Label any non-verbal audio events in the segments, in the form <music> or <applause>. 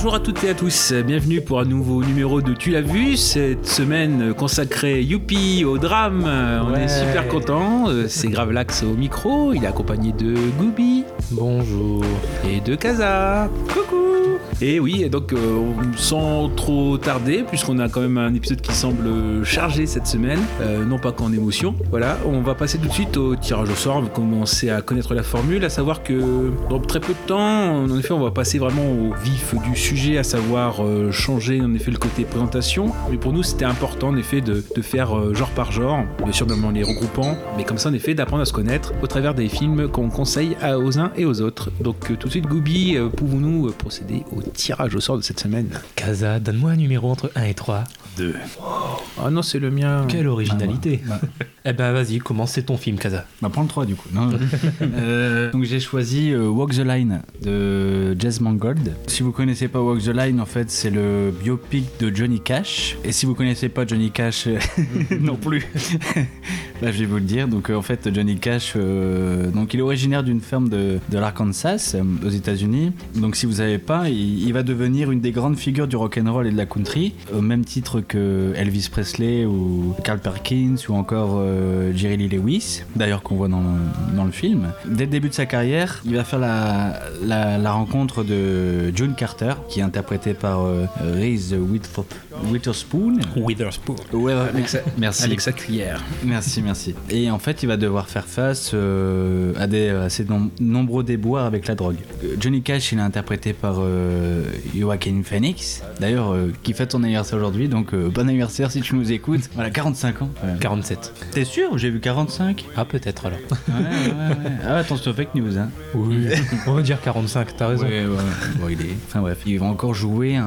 Bonjour à toutes et à tous, bienvenue pour un nouveau numéro de Tu l'as vu, cette semaine consacrée youpi au drame, on est super content, c'est Gravelax au micro, il est accompagné de Gooby Bonjour. et de Kaza. Coucou Et oui, et donc euh, sans trop tarder, puisqu'on a quand même un épisode qui semble chargé cette semaine, euh, non pas qu'en émotion, voilà, on va passer tout de suite au tirage au sort, on va commencer à connaître la formule, à savoir que dans très peu de temps, en effet, on va passer vraiment au vif du sujet, à savoir euh, changer en effet le côté présentation, mais pour nous c'était important en effet de, faire genre par genre, bien sûr même en les regroupant, mais comme ça en effet d'apprendre à se connaître au travers des films qu'on conseille aux uns et aux autres. Donc tout de suite euh, pouvons-nous procéder au tirage au sort de cette semaine Kaza, donne-moi un numéro entre 1 et 3. 2. Ah non c'est le mien. Quelle originalité. Bah, Eh ben vas-y, commence, c'est ton film, Kaza. bah, prends le 3 du coup. Non. <laughs> Euh, donc j'ai choisi euh, Walk the Line de Jazz Mangold. Si vous connaissez pas Walk the Line, en fait c'est le biopic de Johnny Cash. Et si vous connaissez pas Johnny Cash <laughs> non plus, <laughs> bah, je vais vous le dire. Donc euh, en fait Johnny Cash, euh, donc il est originaire d'une ferme de, de l'Arkansas euh, aux États-Unis. Donc si vous savez pas, il, il va devenir une des grandes figures du rock and roll et de la country, au même titre que Elvis Presley ou Carl Perkins ou encore euh, Jerry Lee Lewis, d'ailleurs qu'on voit dans le, dans le film. Dès le début de sa carrière, il va faire la, la, la rencontre de June Carter, qui est interprété par euh, Reese Witherspoon. Witherspoon. Ouais, ouais, <laughs> merci. Avec sa cuillère. Merci, merci. Et en fait, il va devoir faire face euh, à, des, nom- nombreux déboires avec la drogue. Johnny Cash, il est interprété par Joaquin Phoenix, d'ailleurs, euh, qui fête son anniversaire aujourd'hui, donc euh, bon anniversaire si tu nous écoutes. <laughs> Voilà, 45 ans. Ouais. 47. T'es sûr J'ai vu 45 Ah, peut-être alors. Ouais, ouais, ouais. Ah, attention, fake news, hein. Oui. On va dire 45, t'as raison. Ouais, ouais. Bon, il est. Enfin bref, il va encore jouer un,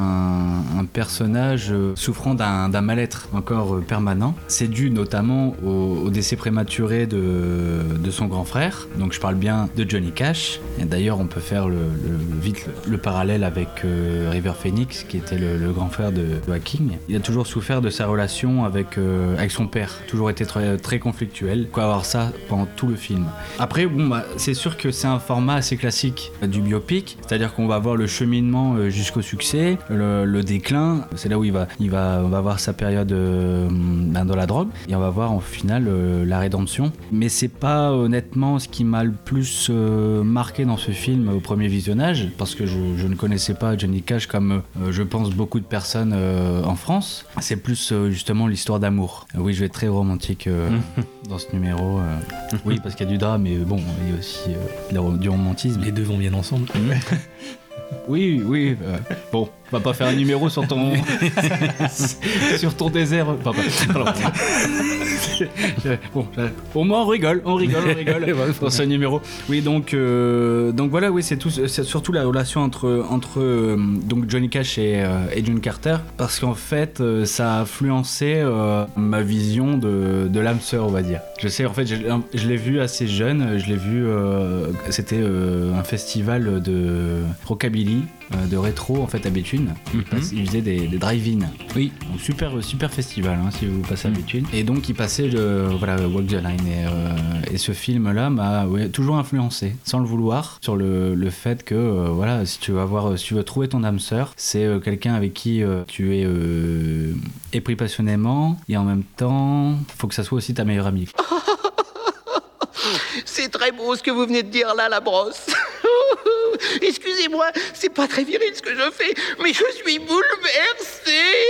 un personnage euh, souffrant d'un mal-être encore euh, permanent. C'est dû notamment au, au décès prématuré de, de son grand frère. Donc je parle bien de Johnny Cash. Et d'ailleurs, on peut faire le, le- vite le, le parallèle avec euh, River Phoenix, qui était le, grand frère de Joaquin. Il a toujours souffert de sa relation avec, euh, avec son père. Toujours été très, très conflictuel. Quoi avoir ça pendant tout le film. Après, bon, bah, c'est sûr que c'est un format assez classique du biopic, c'est-à-dire qu'on va voir le cheminement euh, jusqu'au succès, le, déclin. C'est là où il va, il va, on va voir sa période ben, dans la drogue et on va voir en final la rédemption. Mais c'est pas honnêtement ce qui m'a le plus marqué dans ce film au premier visionnage, parce que je, je ne connaissais pas Johnny Cash comme euh, je pense beaucoup de personnes euh, en France. C'est plus euh, justement l'histoire d'amour. Oui, je vais être très romantique euh, dans ce numéro. Oui, parce qu'il y a du drame, mais bon, il y a aussi du romantisme. Les deux vont bien ensemble. <laughs> Oui, oui. euh, bon, on va pas faire un numéro sur ton <laughs> sur ton désert. Enfin, <laughs> bon, euh, au moins on rigole, on rigole, on rigole <laughs> dans ce numéro. Oui, donc euh, donc voilà, oui, c'est tout, c'est surtout la relation entre entre euh, donc Johnny Cash et, euh, et June Carter, parce qu'en fait, ça a influencé ma vision de de l'âme sœur, on va dire. Je sais, en fait, je, je l'ai vu assez jeune. Je l'ai vu, c'était un festival de rockabilly, de rétro en fait à Béthune. Mhm. Il faisait des, des drive-in. Oui. Donc super super festival hein, si vous passez à Béthune. Et donc il passait le voilà Walk the Line et, euh, et ce film là m'a ouais, toujours influencé sans le vouloir sur le, le fait que euh, voilà si tu veux avoir si tu veux trouver ton âme sœur c'est euh, quelqu'un avec qui euh, tu es euh, épris passionnément et en même temps faut que ça soit aussi ta meilleure amie. <laughs> C'est très beau ce que vous venez de dire là, la brosse. <laughs> Excusez-moi, c'est pas très viril ce que je fais, mais je suis bouleversée.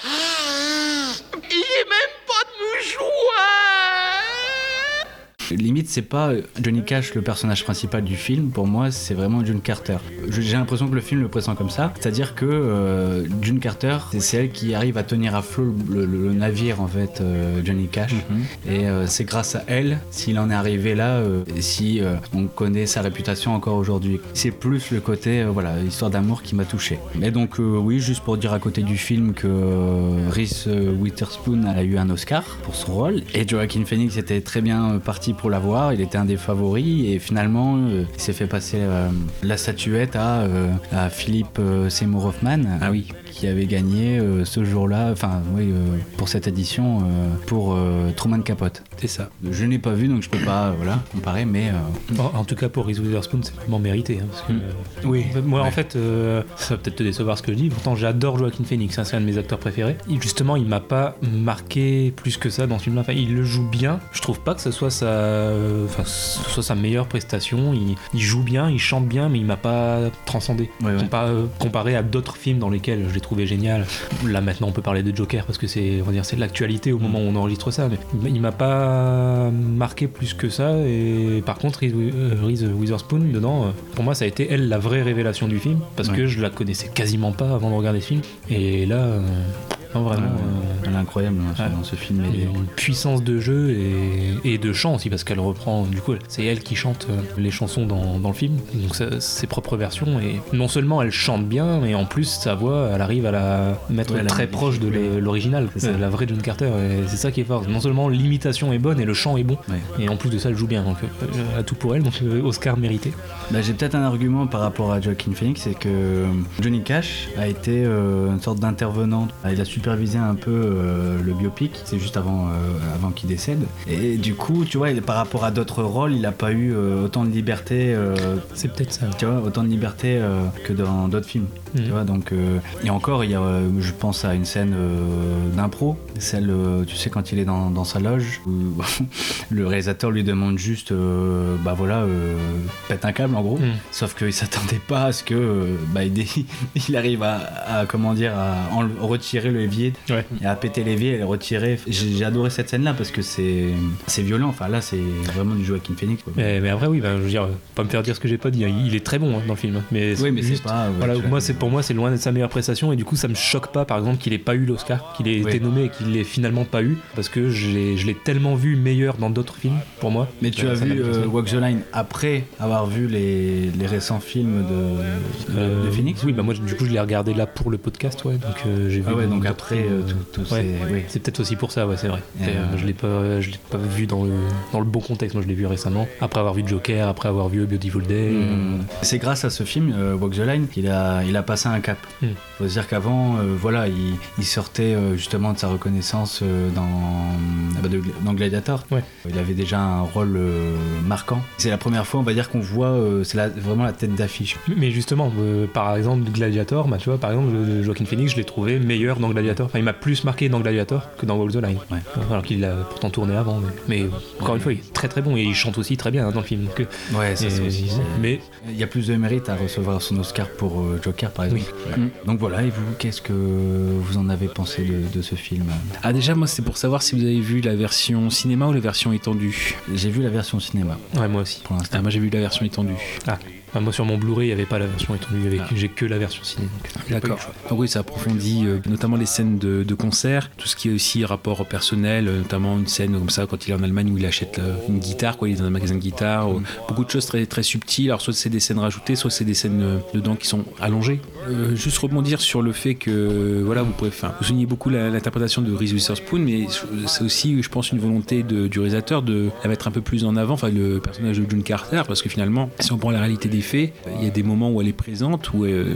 <laughs> j'ai même pas de mouchoir Limite, c'est pas Johnny Cash le personnage principal du film. Pour moi, c'est vraiment June Carter. J'ai l'impression que le film le présente comme ça. C'est-à-dire que euh, June Carter, c'est celle qui arrive à tenir à flot le, le- le navire, en fait, euh, Johnny Cash. Et euh, c'est grâce à elle s'il en est arrivé là, euh, et si euh, on connaît sa réputation encore aujourd'hui. C'est plus le côté, euh, voilà, histoire d'amour qui m'a touché. Mais donc, euh, oui, juste pour dire à côté du film que euh, Reese euh, Witherspoon a eu un Oscar pour son rôle. Et Joaquin Phoenix était très bien euh, parti pour l'avoir. Il était un des favoris. Et finalement, euh, il s'est fait passer euh, la statuette à, euh, Philippe Seymour Hoffman. Ah oui. Qui avait gagné euh, ce jour-là, enfin, oui, euh, pour cette édition, euh, pour Truman Capote. C'est ça. Je n'ai pas vu, donc je peux pas, voilà, comparer, mais. En, en tout cas, pour Reese Witherspoon, c'est vraiment mérité. hein, parce que, Mm. Oui. Moi, en fait, ça va peut-être te décevoir ce que je dis. Pourtant, j'adore Joaquin Phoenix. hein, c'est un de mes acteurs préférés. Justement, il m'a pas marqué plus que ça dans ce film-là. Enfin, il le joue bien. Je trouve pas que ce soit sa, enfin, ce soit sa meilleure prestation. Il, il joue bien, il chante bien, mais il m'a pas transcendé. Ouais, ouais. Compa- comparé à d'autres films dans lesquels je l'ai trouvé génial. Là, maintenant, on peut parler de Joker parce que c'est, on va dire, c'est de l'actualité au moment où on enregistre ça. Mais il m'a- pas marqué plus que ça. Et par contre, Reese, euh, Witherspoon, dedans, euh, pour moi, ça a été elle la vraie révélation du film parce Ouais. que je la connaissais quasiment pas avant de regarder ce film. Et là, euh, non, vraiment. Euh, Elle est incroyable hein, Ouais. dans ce film. a Et- une puissance de jeu et, et de chant aussi parce qu'elle reprend du coup c'est elle qui chante euh, les chansons dans, dans le film donc ça- ses propres versions et non seulement elle chante bien mais en plus sa voix elle arrive à la mettre Ouais, très proche de l'original C'est la vraie John Carter et c'est ça qui est fort non seulement l'imitation est bonne et le chant est bon Ouais. et en plus de ça elle joue bien donc euh, elle a tout pour elle donc euh, Oscar mérité Bah, J'ai peut-être un argument par rapport à Joaquin Phoenix, c'est que Johnny Cash a été euh, une sorte d'intervenant. Il a supervisé un peu euh, le biopic, c'est juste avant, euh, avant qu'il décède. Et du coup, tu vois, il- par rapport à d'autres rôles, il n'a pas eu euh, autant de liberté, c'est peut-être ça tu vois, autant de liberté que dans d'autres films. Tu vois, donc, euh, et encore, il y a, euh, je pense à une scène euh, d'impro, celle, tu sais, quand il est dans, dans sa loge, où <laughs> le réalisateur lui demande juste, bah voilà, pète un câble en gros. Mhm. Sauf qu'il <laughs> s'attendait pas à ce que, bah, il, <laughs> il arrive à, à, comment dire, à retirer le levier Ouais. et à péter l'évier et le retirer. J'ai adoré cette scène-là parce que c'est violent. Enfin là, c'est vraiment du Joaquin Phoenix. quoi. mais, mais après oui bah, je veux dire pas me faire dire ce que j'ai pas dit hein. il est très bon hein, dans le film mais oui, mais c'est juste pas. ouais, Voilà, moi c'est pour moi c'est loin d'être sa meilleure prestation et du coup ça me choque pas par exemple qu'il ait pas eu l'Oscar, qu'il ait Oui. été nommé et qu'il l'ait finalement pas eu parce que je l'ai tellement vu meilleur dans d'autres films pour moi. Mais tu Ça- as vu euh, Walk the Line après avoir vu les, les récents films de, de, Euh, de Phoenix? Oui, bah moi du coup je l'ai regardé là pour le podcast, ouais. Donc euh, j'ai vu. Ah ouais, donc d'autres après euh, euh, tout, tout ouais. c'est- peut-être aussi pour ça, ouais, c'est vrai. Et euh, euh, je l'ai pas, je l'ai pas vu dans le dans le bon contexte. Moi, je l'ai vu récemment, après avoir vu Joker, après avoir vu Beautiful Day. Hum, C'est grâce à ce film, euh, Walk the Line, qu'il a, il a passé un cap. Mm. Faut se dire qu'avant, euh, voilà, il, il sortait euh, justement de sa reconnaissance euh, dans, ah bah, de- dans Gladiator. Ouais. Il avait déjà un rôle marquant. C'est la première fois, on va dire, qu'on voit, c'est vraiment la tête d'affiche. Mais justement, par exemple, Gladiator, bah, tu vois, par exemple, Joaquin Phoenix, je l'ai trouvé meilleur dans Gladiator. Enfin, il m'a plus marqué dans Gladiator que dans Walk the Line. Ouais. Alors qu'il l'a pourtant tourné avant. Mais, mais encore une fois, il est très très bon et il chante aussi très bien hein, dans le film. Donc, Ouais, ça et- c'est aussi. c'est- mais Il y a plus de mérite à recevoir son Oscar pour Joker, par exemple. Mm. Donc voilà, et vous, qu'est-ce que vous en avez pensé de, de ce film Ah déjà moi c'est pour savoir si vous avez vu la version cinéma ou la version étendue. J'ai vu la version cinéma ouais, moi aussi. pour l'instant. Ah, moi j'ai vu la version étendue. Enfin, moi, sur mon Blu-ray, il n'y avait pas la version étendue. Ah. J'ai que la version ciné. donc, j'ai pas eu le D'accord. Donc oui, ça approfondit euh, notamment les scènes de, de concert, tout ce qui est aussi rapport personnel, euh, notamment une scène comme ça quand il est en Allemagne où il achète euh, une guitare, quoi, il est dans un magasin de guitare, euh, beaucoup de choses très très subtiles. Alors soit c'est des scènes rajoutées, soit c'est des scènes euh, dedans qui sont allongées. Euh, juste rebondir sur le fait que voilà, vous pouvez, enfin, vous soulignez beaucoup l'interprétation de Reese Witherspoon, mais c'est aussi, je pense, une volonté de- du réalisateur de la mettre un peu plus en avant, enfin le personnage de June Carter, parce que finalement, si on prend la réalité des il y a des moments où elle est présente, où euh,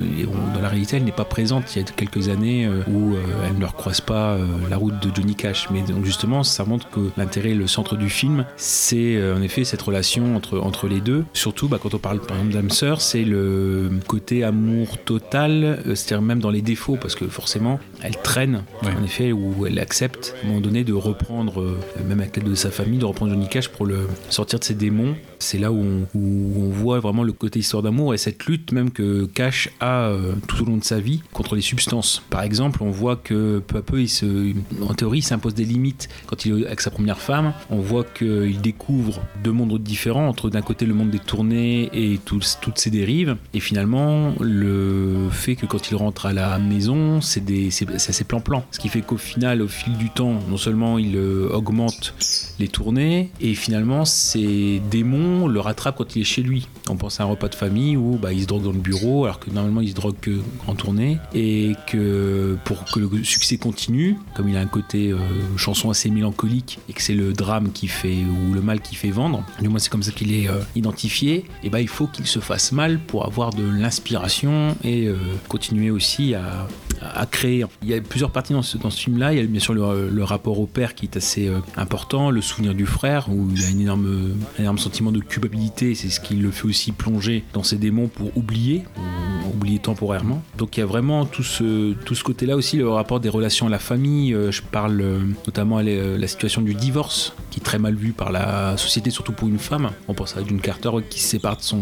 dans la réalité elle n'est pas présente. Il y a quelques années euh, où euh, elle ne recroise pas la route de Johnny Cash, mais donc justement, ça montre que l'intérêt, le centre du film, c'est en effet cette relation entre entre les deux. Surtout, bah, quand on parle par exemple d'âme sœur, c'est le côté amour total, c'est-à-dire même dans les défauts, parce que forcément, elle traîne, Ouais. en effet, où elle accepte à un moment donné de reprendre, même avec l'aide de sa famille, de reprendre Johnny Cash pour le sortir de ses démons. C'est là où on, où on voit vraiment le côté histoire d'amour et cette lutte même que Cash a euh, tout au long de sa vie contre les substances. Par exemple, on voit que peu à peu, il se, en théorie, s'impose des limites. Quand il est avec sa première femme, on voit qu'il découvre deux mondes différents, entre d'un côté le monde des tournées et tous- toutes ses dérives, et finalement le fait que quand il rentre à la maison, c'est des, c'est, assez plan-plan. Ce qui fait qu'au final, au fil du temps, non seulement il euh, augmente les tournées, et finalement ces démons le rattrapent quand il est chez lui. On pense à un de famille où bah, il se drogue dans le bureau, alors que normalement il se drogue que en tournée, et que pour que le succès continue, comme il a un côté euh, chanson assez mélancolique, et que c'est le drame qui fait, ou le mal qui fait vendre, du moins c'est comme ça qu'il est euh, identifié, et bah, il faut qu'il se fasse mal pour avoir de l'inspiration et euh, continuer aussi à, à créer. Il y a plusieurs parties dans ce, film-là. Il y a bien sûr le, rapport au père qui est assez important, le souvenir du frère où il a une énorme, un énorme sentiment de culpabilité. C'est ce qui le fait aussi plonger dans ses démons pour oublier, ou oublier temporairement. Donc il y a vraiment tout ce, tout ce côté-là aussi, le rapport des relations à la famille. Euh, je parle euh, notamment à la, la situation du divorce qui est très mal vue par la société, surtout pour une femme. On pense à June Carter qui se sépare de son,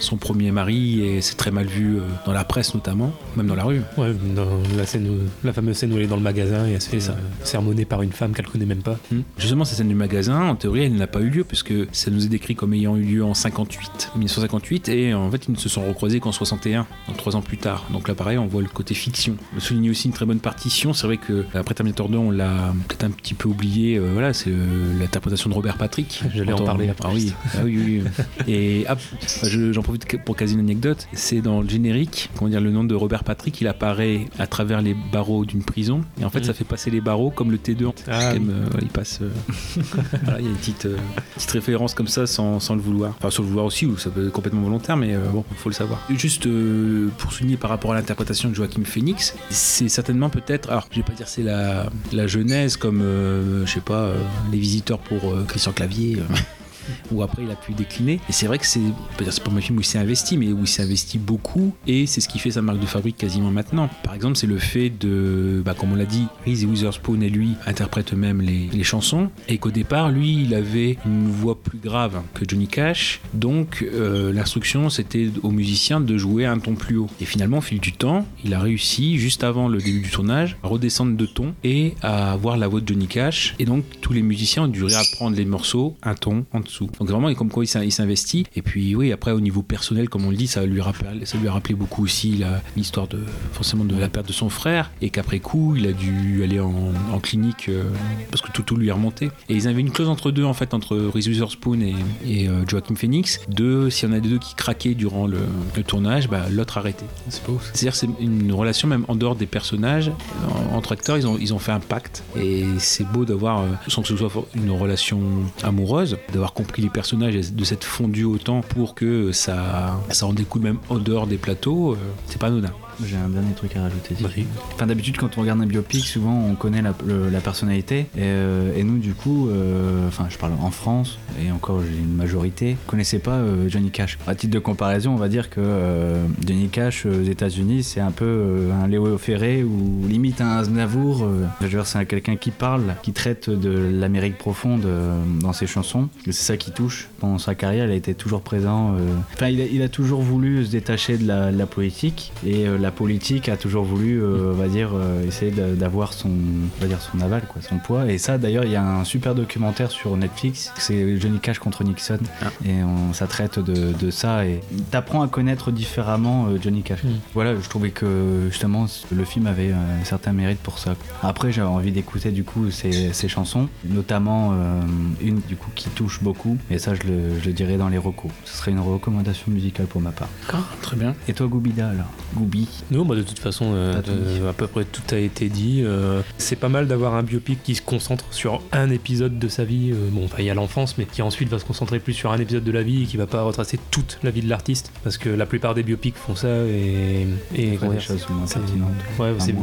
son premier mari et c'est très mal vu euh, dans la presse notamment, même dans la rue. Ouais, dans la, scène où- la fameuse scène où elle est dans le magasin et elle se fait ça. euh, sermonner par une femme qu'elle connaît même pas. Hmm. Justement, cette scène du magasin, en théorie, elle n'a pas eu lieu puisque ça nous est décrit comme ayant eu lieu en 58, 1958, et en fait, ils ne se sont recroisés qu'en 61, donc trois ans plus tard. Donc là, pareil, on voit le côté fiction. Je souligne aussi une très bonne partition. C'est vrai que après Terminator 2, on l'a peut-être un petit peu oublié. euh, voilà, c'est euh, l'interprétation de Robert Patrick. <laughs> J'allais en parler après. Ah oui, ah oui, oui. oui. <laughs> Et ah, je- j'en profite pour quasi une anecdote. C'est dans le générique, comment dire, le nom de Robert Patrick, il apparaît à travers les barreaux d'une prison, et en fait, Mm. ça fait passer les barreaux comme le T2. Ah, euh, il passe. euh, <laughs> voilà, il y a une petite, euh, petite référence comme ça sans, sans le vouloir. Enfin, sans le vouloir aussi, ou ça peut être complètement volontaire, mais bon, il faut le savoir. Juste pour souligner par rapport à l'interprétation de Joachim Phoenix, c'est certainement peut-être, alors je vais pas dire c'est la, la genèse comme, je sais pas, les visiteurs pour euh, Christian Clavier. <laughs> où après il a pu décliner. Et c'est vrai que c'est, c'est pas un film où il s'est investi, mais où il s'est investi beaucoup, et c'est ce qui fait sa marque de fabrique quasiment maintenant. Par exemple, c'est le fait de, bah, comme on l'a dit, Reese Witherspoon et lui interprètent eux-mêmes les, les chansons, et qu'au départ, lui, il avait une voix plus grave que Johnny Cash, donc euh, l'instruction c'était aux musiciens de jouer un ton plus haut. Et finalement, au fil du temps, il a réussi, juste avant le début du tournage, à redescendre de ton et à avoir la voix de Johnny Cash, et donc tous les musiciens ont dû réapprendre les morceaux un ton en dessous. Donc vraiment, comme quoi il s'in- il s'investit. Et puis oui, après au niveau personnel, comme on le dit, ça lui rappelle, ça lui a rappelé beaucoup aussi l'histoire de forcément de la perte de son frère, et qu'après coup, il a dû aller en, en clinique euh, parce que tout, tout lui est remonté. Et ils avaient une clause entre deux en fait, entre Reese Witherspoon et, et euh, Joaquin Phoenix, de s'il y en a des deux qui craquaient durant le, le tournage, bah, l'autre arrêtait. C'est beau. ça. C'est-à-dire c'est une relation même en dehors des personnages. En- Entre acteurs, ils ont, ils ont fait un pacte. Et c'est beau d'avoir, euh, sans que ce soit une relation amoureuse, d'avoir compris les personnages de s'être fondu autant pour que ça, ça en découle même en dehors des plateaux. euh, c'est pas anodin. J'ai un dernier truc à rajouter. si. Enfin, d'habitude, quand on regarde un biopic, souvent on connaît la, le- la personnalité. Et, euh, et nous, du coup, euh, enfin, je parle en France, et encore j'ai une majorité, connaissais pas euh, Johnny Cash? À titre de comparaison, on va dire que Johnny Cash aux États-Unis, c'est un peu un Léo Ferré ou limite un Aznavour. je veux dire, c'est quelqu'un qui parle, qui traite de l'Amérique profonde dans ses chansons. C'est ça qui touche. Dans sa carrière, il a été toujours présent. Enfin, il a, il a toujours voulu se détacher de la, de la politique et la politique a toujours voulu, euh, on va dire, euh, essayer d'a- d'avoir son, on va dire son aval, quoi, son poids. Et ça, d'ailleurs, il y a un super documentaire sur Netflix. C'est Johnny Cash contre Nixon Ah. et on, ça traite de, de ça et t'apprends à connaître différemment euh, Johnny Cash. Mm. Voilà, je trouvais que justement le film avait un certain mérite pour ça. Après, j'avais envie d'écouter du coup ses, ses chansons, notamment une du coup qui touche beaucoup. Et ça, je le, je le dirais dans les recos. Ce serait une recommandation musicale pour ma part. Très bien. Et toi, Goubida alors? Goubi Non, bah de toute façon, euh, de- à peu près tout a été dit. euh, c'est pas mal d'avoir un biopic qui se concentre sur un épisode de sa vie. euh, bon, enfin, il y a l'enfance, mais qui ensuite va se concentrer plus sur un épisode de la vie et qui va pas retracer toute la vie de l'artiste. Parce que la plupart des biopics font ça et. des choses moins pertinentes. Ouais, c'est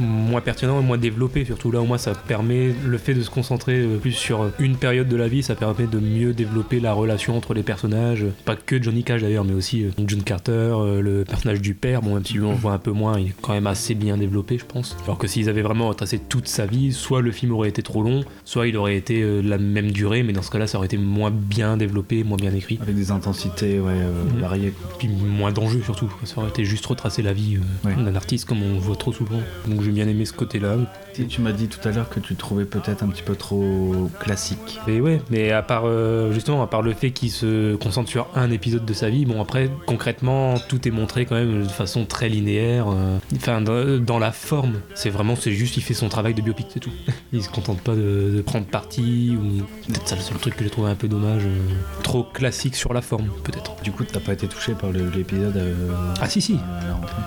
moins pertinent et moins développé surtout là au moins ça permet le fait de se concentrer plus sur une période de la vie ça permet de mieux développer la relation entre les personnages pas que Johnny Cash d'ailleurs mais aussi June Carter le personnage du père bon, même si lui on le voit un peu moins, il est quand même assez bien développé, je pense. Alors que s'ils avaient vraiment retracé toute sa vie, soit le film aurait été trop long, soit il aurait été euh, la même durée, mais dans ce cas-là, ça aurait été moins bien développé, moins bien écrit. Avec des intensités ouais, euh, Mhm. variées. Puis moins d'enjeux surtout. Ça aurait été juste retracer la vie euh, Ouais. d'un artiste comme on le voit trop souvent. Donc j'ai bien aimé ce côté-là. Si, Tu m'as dit tout à l'heure que tu trouvais peut-être un petit peu trop classique. Et ouais, mais à part euh, justement, à part le fait qu'il se concentre sur un épisode de sa vie, bon après concrètement tout est montré quand même de façon très linéaire. euh, Enfin dans, dans la forme, c'est vraiment c'est juste il fait son travail de biopic, c'est tout. <laughs> il se contente pas de, de prendre parti ou peut-être ça le seul truc que j'ai trouvé un peu dommage, euh, trop classique sur la forme peut-être. Du coup, t'as pas été touché par l'épisode euh, Ah si si,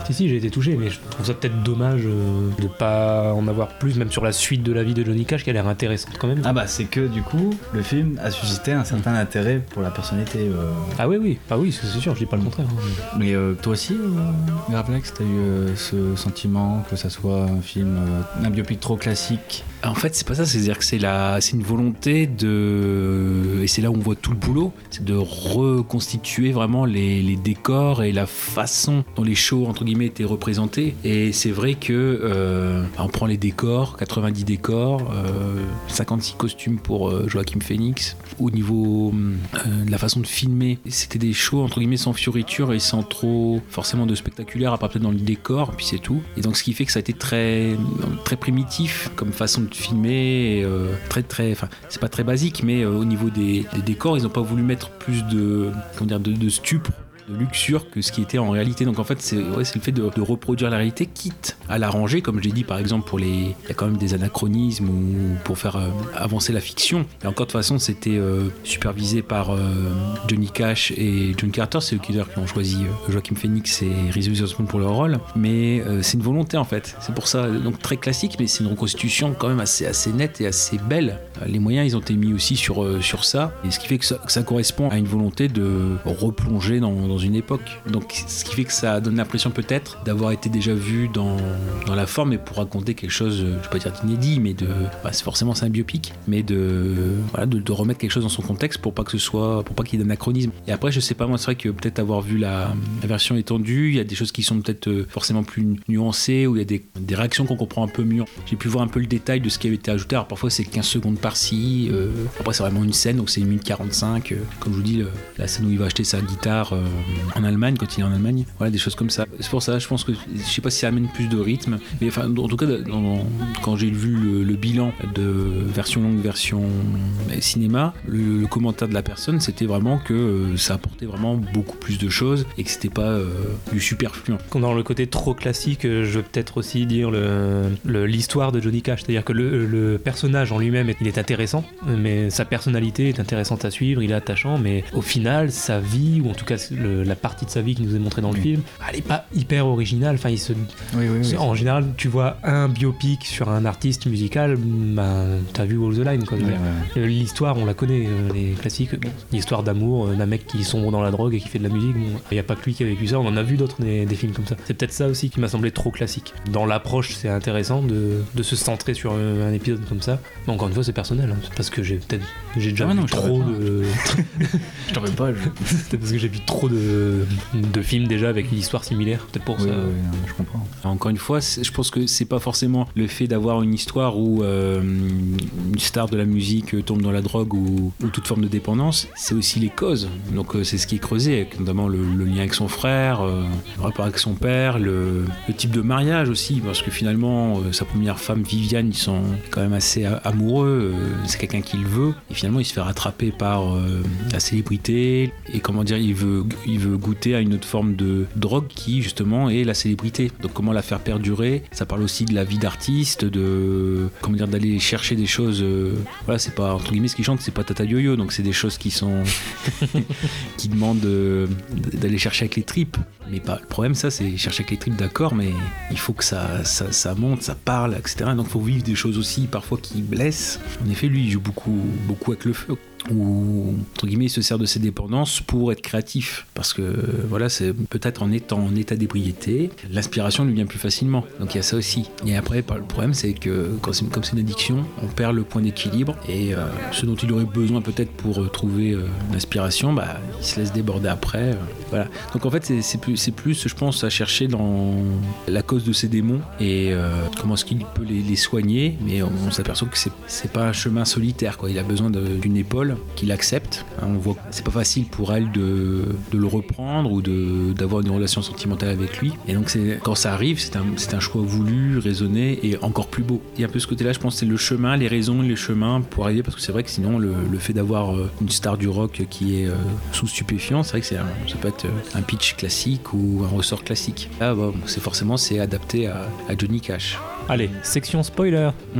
Si, si, j'ai été touché, mais je trouve ça peut-être dommage euh, de pas en avoir plus, même sur la suite de la vie de Johnny Cash, qui a l'air intéressante quand même. Ah bah c'est que du coup, le film a suscité un certain intérêt pour la personnalité. euh. Ah oui, oui, ah oui, c'est sûr, je dis pas le contraire. hein. Mais euh, toi aussi, euh, Gravelax, t'as eu euh, ce sentiment que ça soit un film, euh, un biopic trop classique En fait, c'est pas ça, c'est-à-dire que c'est une volonté de, et c'est là où on voit tout le boulot, c'est de reconstituer vraiment les, décors et la façon dont les shows entre guillemets étaient représentés. Et c'est vrai que euh, on prend les décors, 90 décors, euh, 56 costumes pour euh, Joachim Phoenix. Au niveau euh, de la façon de filmer, c'était des shows entre guillemets sans fioriture et sans trop forcément de spectaculaire à part peut-être dans le décor, puis c'est tout. Et donc ce qui fait que ça a été très très primitif comme façon de filmer, et, euh, très très, enfin c'est pas très basique, mais euh, au niveau des, décors, ils n'ont pas voulu mettre plus de comment dire de, de de luxure que ce qui était en réalité. Donc en fait, c'est le fait de, reproduire la réalité, quitte à l'arranger, comme je l'ai dit par exemple pour les, il y a quand même des anachronismes ou pour faire euh, avancer la fiction. Et encore de toute façon, c'était euh, supervisé par euh, Johnny Cash et John Carter, c'est eux qui qui ont choisi Joachim Phoenix et Reese Witherspoon pour leur rôle. Mais c'est une volonté en fait. C'est pour ça donc très classique, mais c'est une reconstitution quand même assez assez nette et assez belle. Les moyens, ils ont été mis aussi sur sur ça, et ce qui fait que ça, que ça correspond à une volonté de replonger dans, dans une époque. Donc ce qui fait que ça donne l'impression peut-être d'avoir été déjà vu dans, dans la forme et pour raconter quelque chose, euh, je vais pas dire d'inédit, mais de, bah, forcément c'est un biopic, mais de, voilà, de, remettre quelque chose dans son contexte pour pas que ce soit, pour pas qu'il y ait d'anachronisme. Et après, je sais pas, moi c'est vrai que peut-être avoir vu la, version étendue, il y a des choses qui sont peut-être euh, forcément plus nu- nuancées, où il y a des, réactions qu'on comprend un peu mieux. J'ai pu voir un peu le détail de ce qui avait été ajouté. Alors parfois c'est 15 secondes par-ci, euh, après c'est vraiment une scène, donc c'est une minute 45. euh, comme je vous dis, la scène où il va acheter sa guitare en Allemagne, quand il est en Allemagne. Voilà, des choses comme ça. C'est pour ça, je pense que je sais pas si ça amène plus de rythme, mais enfin, en tout cas, quand j'ai vu le, bilan de version longue, version euh, cinéma, le, commentaire de la personne, c'était vraiment que euh, ça apportait vraiment beaucoup plus de choses et que c'était pas euh, du superflu. Dans le côté trop classique, euh, je veux peut-être aussi dire l'histoire de Johnny Cash. C'est-à-dire que le personnage en lui-même, il est intéressant, mais sa personnalité est intéressante à suivre, il est attachant, mais au final, sa vie, ou en tout cas le- la partie de sa vie qui nous est montrée dans le Oui. film, elle est pas hyper originale. Enfin, il se, Oui, oui, oui. en général, tu vois un biopic sur un artiste musical, ben, t'as vu All the Line. Euh, L'histoire, on la connaît, euh, les classiques. L'histoire d'amour euh, d'un mec qui sombre dans la drogue et qui fait de la musique. Bon, il n'y a pas que lui qui a vécu ça, on en a vu d'autres des, des films comme ça. C'est peut-être ça aussi qui m'a semblé trop classique. Dans l'approche, c'est intéressant de, de se centrer sur un, un épisode comme ça. Mais encore une fois, c'est personnel. hein. C'est parce que j'ai peut-être j'ai déjà Ah vu non, trop de. <laughs> Je t'en veux pas. je- <laughs> Peut-être parce que j'ai vu trop de, de films déjà avec une histoire similaire. Peut-être pour Oui, ça. oui, je comprends. Encore une fois, je pense que c'est pas forcément le fait d'avoir une histoire où euh, une star de la musique tombe dans la drogue ou, ou toute forme de dépendance, c'est aussi les causes. Donc euh, c'est ce qui est creusé, notamment le, le lien avec son frère, euh, le rapport avec son père, le, le type de mariage aussi, parce que finalement euh, sa première femme Viviane, ils sont quand même assez a- amoureux, euh, c'est quelqu'un qui le veut, et finalement il se fait rattraper par euh, la célébrité, et comment dire, il veut, il veut goûter à une autre forme de drogue qui justement est la célébrité. Donc comment la faire perdurer? Ça parle aussi de la vie d'artiste, de comment dire d'aller chercher des choses. euh, voilà, c'est pas entre guillemets ce qu'il chante, c'est pas Tata Yo-Yo, donc c'est des choses qui sont <laughs> qui demandent euh, d'aller chercher avec les tripes. Mais pas le problème, ça, c'est chercher avec les tripes, d'accord, mais il faut que ça, ça, monte, ça parle, etc. Donc il faut vivre des choses aussi parfois qui blessent. En effet, lui, il joue beaucoup, beaucoup avec le feu. Où entre guillemets il se sert de ses dépendances pour être créatif. Parce que voilà c'est peut-être en étant en état d'ébriété l'inspiration lui vient plus facilement. Donc il y a ça aussi. Et après le problème c'est que comme c'est une addiction on perd le point d'équilibre. Et euh, ce dont il aurait besoin peut-être pour euh, trouver euh, l'inspiration bah il se laisse déborder après voilà. Donc en fait c'est- plus je pense à chercher dans la cause de ses démons et comment est-ce qu'il peut les, soigner. Mais on, s'aperçoit que c'est pas un chemin solitaire il a besoin d'une épaule qu'il accepte Hein, on voit que c'est pas facile pour elle de, de le reprendre ou de d'avoir une relation sentimentale avec lui. Et donc c'est quand ça arrive c'est un, c'est un choix voulu raisonné et encore plus beau. Il y a un peu ce côté là je pense c'est le chemin les raisons les chemins pour arriver parce que c'est vrai que sinon le, le fait d'avoir euh, une star du rock qui est euh, sous stupéfiant c'est vrai que c'est un- ça peut être euh, un pitch classique ou un ressort classique. Là bon, c'est forcément c'est adapté à, à Johnny Cash. Allez, section spoiler. <laughs>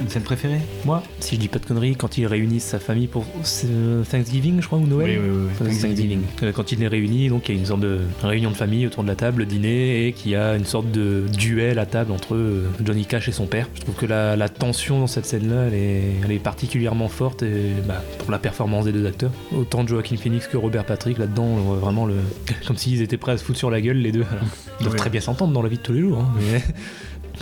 Une scène préférée? Moi, si je dis pas de conneries, quand il réunit sa famille pour Thanksgiving, je crois, ou Noël oui, oui. Enfin, Thanksgiving. Euh, Quand il les réunit, donc il y a une sorte de réunion de famille autour de la table, dîner, et qu'il y a une sorte de duel à table entre euh, Johnny Cash et son père. Je trouve que la, la tension dans cette scène-là, elle est, elle est particulièrement forte et, bah, pour la performance des deux acteurs. Autant Joaquin Phoenix que Robert Patrick là-dedans, on voit vraiment le, <laughs> comme s'ils étaient prêts à se foutre sur la gueule les deux. Alors, ils doivent très bien s'entendre dans la vie de tous les jours. hein, mais-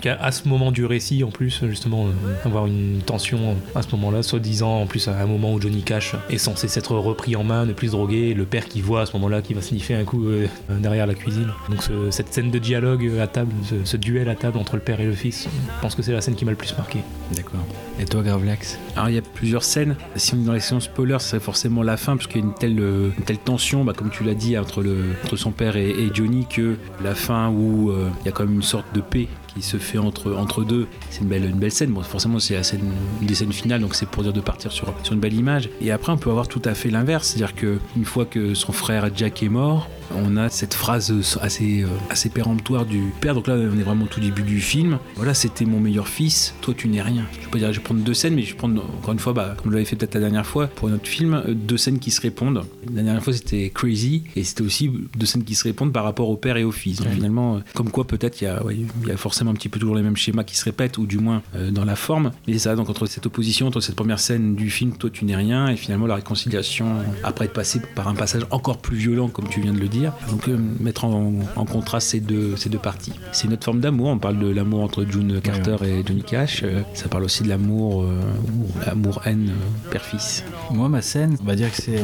à ce moment du récit en plus justement euh, avoir une tension à ce moment-là soi-disant en plus à un moment où Johnny Cash est censé s'être repris en main ne plus se droguer et le père qui voit à ce moment-là qui va sniffer un coup euh, derrière la cuisine donc ce- cette scène de dialogue à table ce, ce duel à table entre le père et le fils je pense que c'est la scène qui m'a le plus marqué D'accord. Et toi, Gravelax Alors il y a plusieurs scènes. Si on est dans les séances spoiler, c'est forcément la fin, parce qu'il y a une telle, euh, une telle tension, bah, comme tu l'as dit, entre, le, entre son père et, et Johnny, que la fin où euh, il y a quand même une sorte de paix qui se fait entre, entre deux, c'est une belle, une belle scène. Bon, forcément, c'est la scène, scènes finales, donc c'est pour dire de partir sur, sur une belle image. Et après, on peut avoir tout à fait l'inverse, c'est-à-dire qu'une fois que son frère Jack est mort, on a cette phrase assez, euh, assez péremptoire du père. Donc là, on est vraiment au tout début du film. Voilà, c'était mon meilleur fils, toi tu n'es rien. Je vais pas dire, je vais prendre deux scènes, mais je vais prendre encore une fois, bah, comme je l'avais fait peut-être la dernière fois pour notre film, euh, deux scènes qui se répondent. La dernière fois, c'était Crazy, et c'était aussi deux scènes qui se répondent par rapport au père et au fils. Donc finalement, euh, comme quoi peut-être il y, a, ouais, il y a forcément un petit peu toujours les mêmes schémas qui se répètent, ou du moins euh, dans la forme. Mais c'est ça, donc entre cette opposition, entre cette première scène du film, toi tu n'es rien, et finalement la réconciliation, après être passé par un passage encore plus violent, comme tu viens de le dire. Donc euh, mettre en, en contraste ces deux, ces deux parties. C'est une autre forme d'amour. On parle de l'amour entre June Carter et Johnny Cash. Euh, ça parle aussi de l'amour, euh, amour-haine, euh, père-fils. Moi, ma scène, on va dire que c'est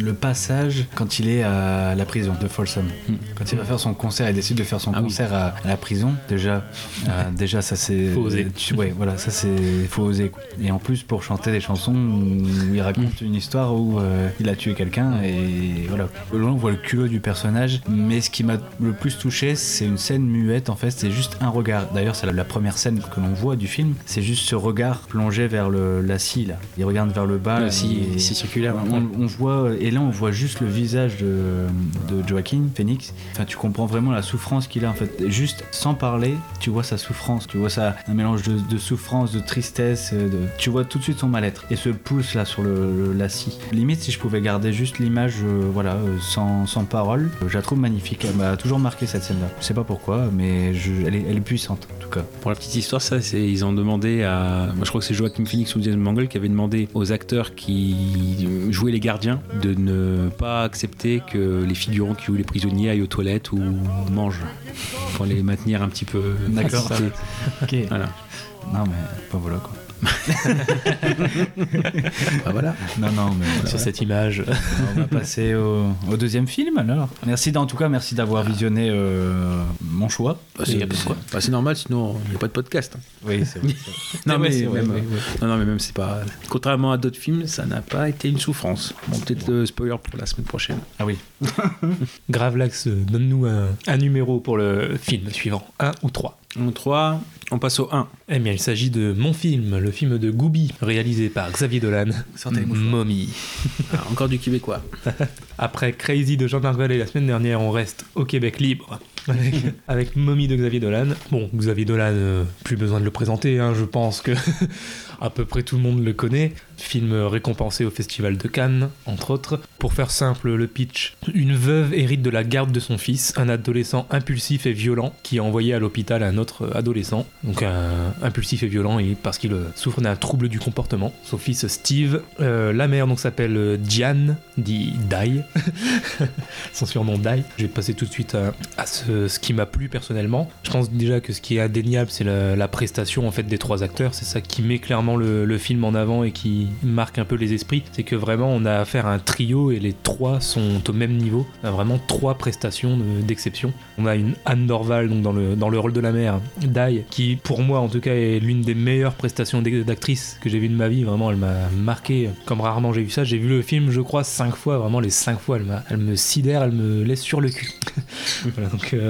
le passage quand il est à la prison de Folsom. Mm. Quand il va faire son concert, il décide de faire son Ah oui. concert à, à la prison. Déjà, <laughs> déjà ça c'est. Faut oser. tu- ouais, voilà, ça c'est. Faut oser. Et en plus, pour chanter des chansons où il raconte une histoire où il a tué quelqu'un et voilà. Là, on voit le culot du personnage. Mais ce qui m'a le plus touché, c'est une scène muette en fait. C'est juste un regard. D'ailleurs, c'est la, la première scène que l'on voit du film. C'est juste ce regard plongé vers le, la scie là. Il regarde vers le bas. Et- si, si circulaire. on, on voit et là on voit juste le visage de, de Joaquin Phoenix. Enfin, tu comprends vraiment la souffrance qu'il a en fait. Juste sans parler, tu vois sa souffrance. Tu vois ça, un mélange de, de souffrance, de tristesse. euh, De, tu vois tout de suite son mal-être et ce pouce là sur le, le- la scie. Limite, si je pouvais garder juste l'image, euh, voilà, euh, sans, sans parole, euh, je la trouve magnifique. Elle m'a toujours marqué cette scène-là. Je sais pas pourquoi, mais je, elle, est, elle est puissante en tout cas. Pour la petite histoire, ça, c'est ils ont demandé à, moi, je crois que c'est Joaquin Phoenix ou James Mangold qui avait demandé aux acteurs qui jouaient les gardiens de ne pas accepter que les figurants qui jouent les prisonniers aillent aux toilettes ou mangent pour les maintenir un petit peu. D'accord. Ok. Voilà. Non mais pas voilà quoi. <laughs> Bah, voilà. Non non mais voilà. sur cette image On va passer au, au deuxième film alors. Merci en tout cas, merci d'avoir visionné euh, mon choix. Bah, c'est bah, c'est normal, sinon il n'y a pas de podcast. hein. Oui, c'est vrai. <laughs> Non, mais vrai, même, oui. non, non, mais même c'est pas. Contrairement à d'autres films, ça n'a pas été une souffrance. Bon, peut-être euh, spoiler pour la semaine prochaine. Ah oui. <laughs> Gravelax euh, donne-nous un, un numéro pour le film suivant 1 ou 3 En 3, on passe au 1. Eh bien, il s'agit de Mon film, le film de Gooby, réalisé par Xavier Dolan. Sortez les mouchoirs. Mommy. Ah, encore du québécois. <laughs> Après Crazy de Jean-Marc Vallée la semaine dernière, on reste au Québec libre avec, <laughs> avec Mommy de Xavier Dolan. Bon, Xavier Dolan, euh, plus besoin de le présenter, hein, je pense que <laughs> à peu près tout le monde le connaît. Film récompensé au Festival de Cannes, entre autres. Pour faire simple, le pitch une veuve hérite de la garde de son fils, un adolescent impulsif et violent qui est envoyé à l'hôpital un autre adolescent. Donc, un impulsif et violent et parce qu'il euh, souffre d'un trouble du comportement. Son fils Steve, euh, la mère donc s'appelle Diane, dit Dai. <laughs> son surnom Dai. Je vais passer tout de suite à, à ce, ce qui m'a plu personnellement. Je pense déjà que ce qui est indéniable, c'est la, prestation en fait des trois acteurs. C'est ça qui met clairement le, film en avant et qui marque un peu les esprits. C'est que vraiment on a affaire à un trio et les trois sont au même niveau. On a vraiment trois prestations de- d'exception. On a une Anne Dorval donc dans le, dans le rôle de la mère, Dai, qui pour moi en tout cas est l'une des meilleures prestations d'actrice que j'ai vues de ma vie. Vraiment, elle m'a marqué comme rarement j'ai vu ça. J'ai vu le film, je crois, cinq fois. Vraiment, les cinq fois, elle, elle me sidère, elle me laisse sur le cul. <laughs> voilà, donc euh,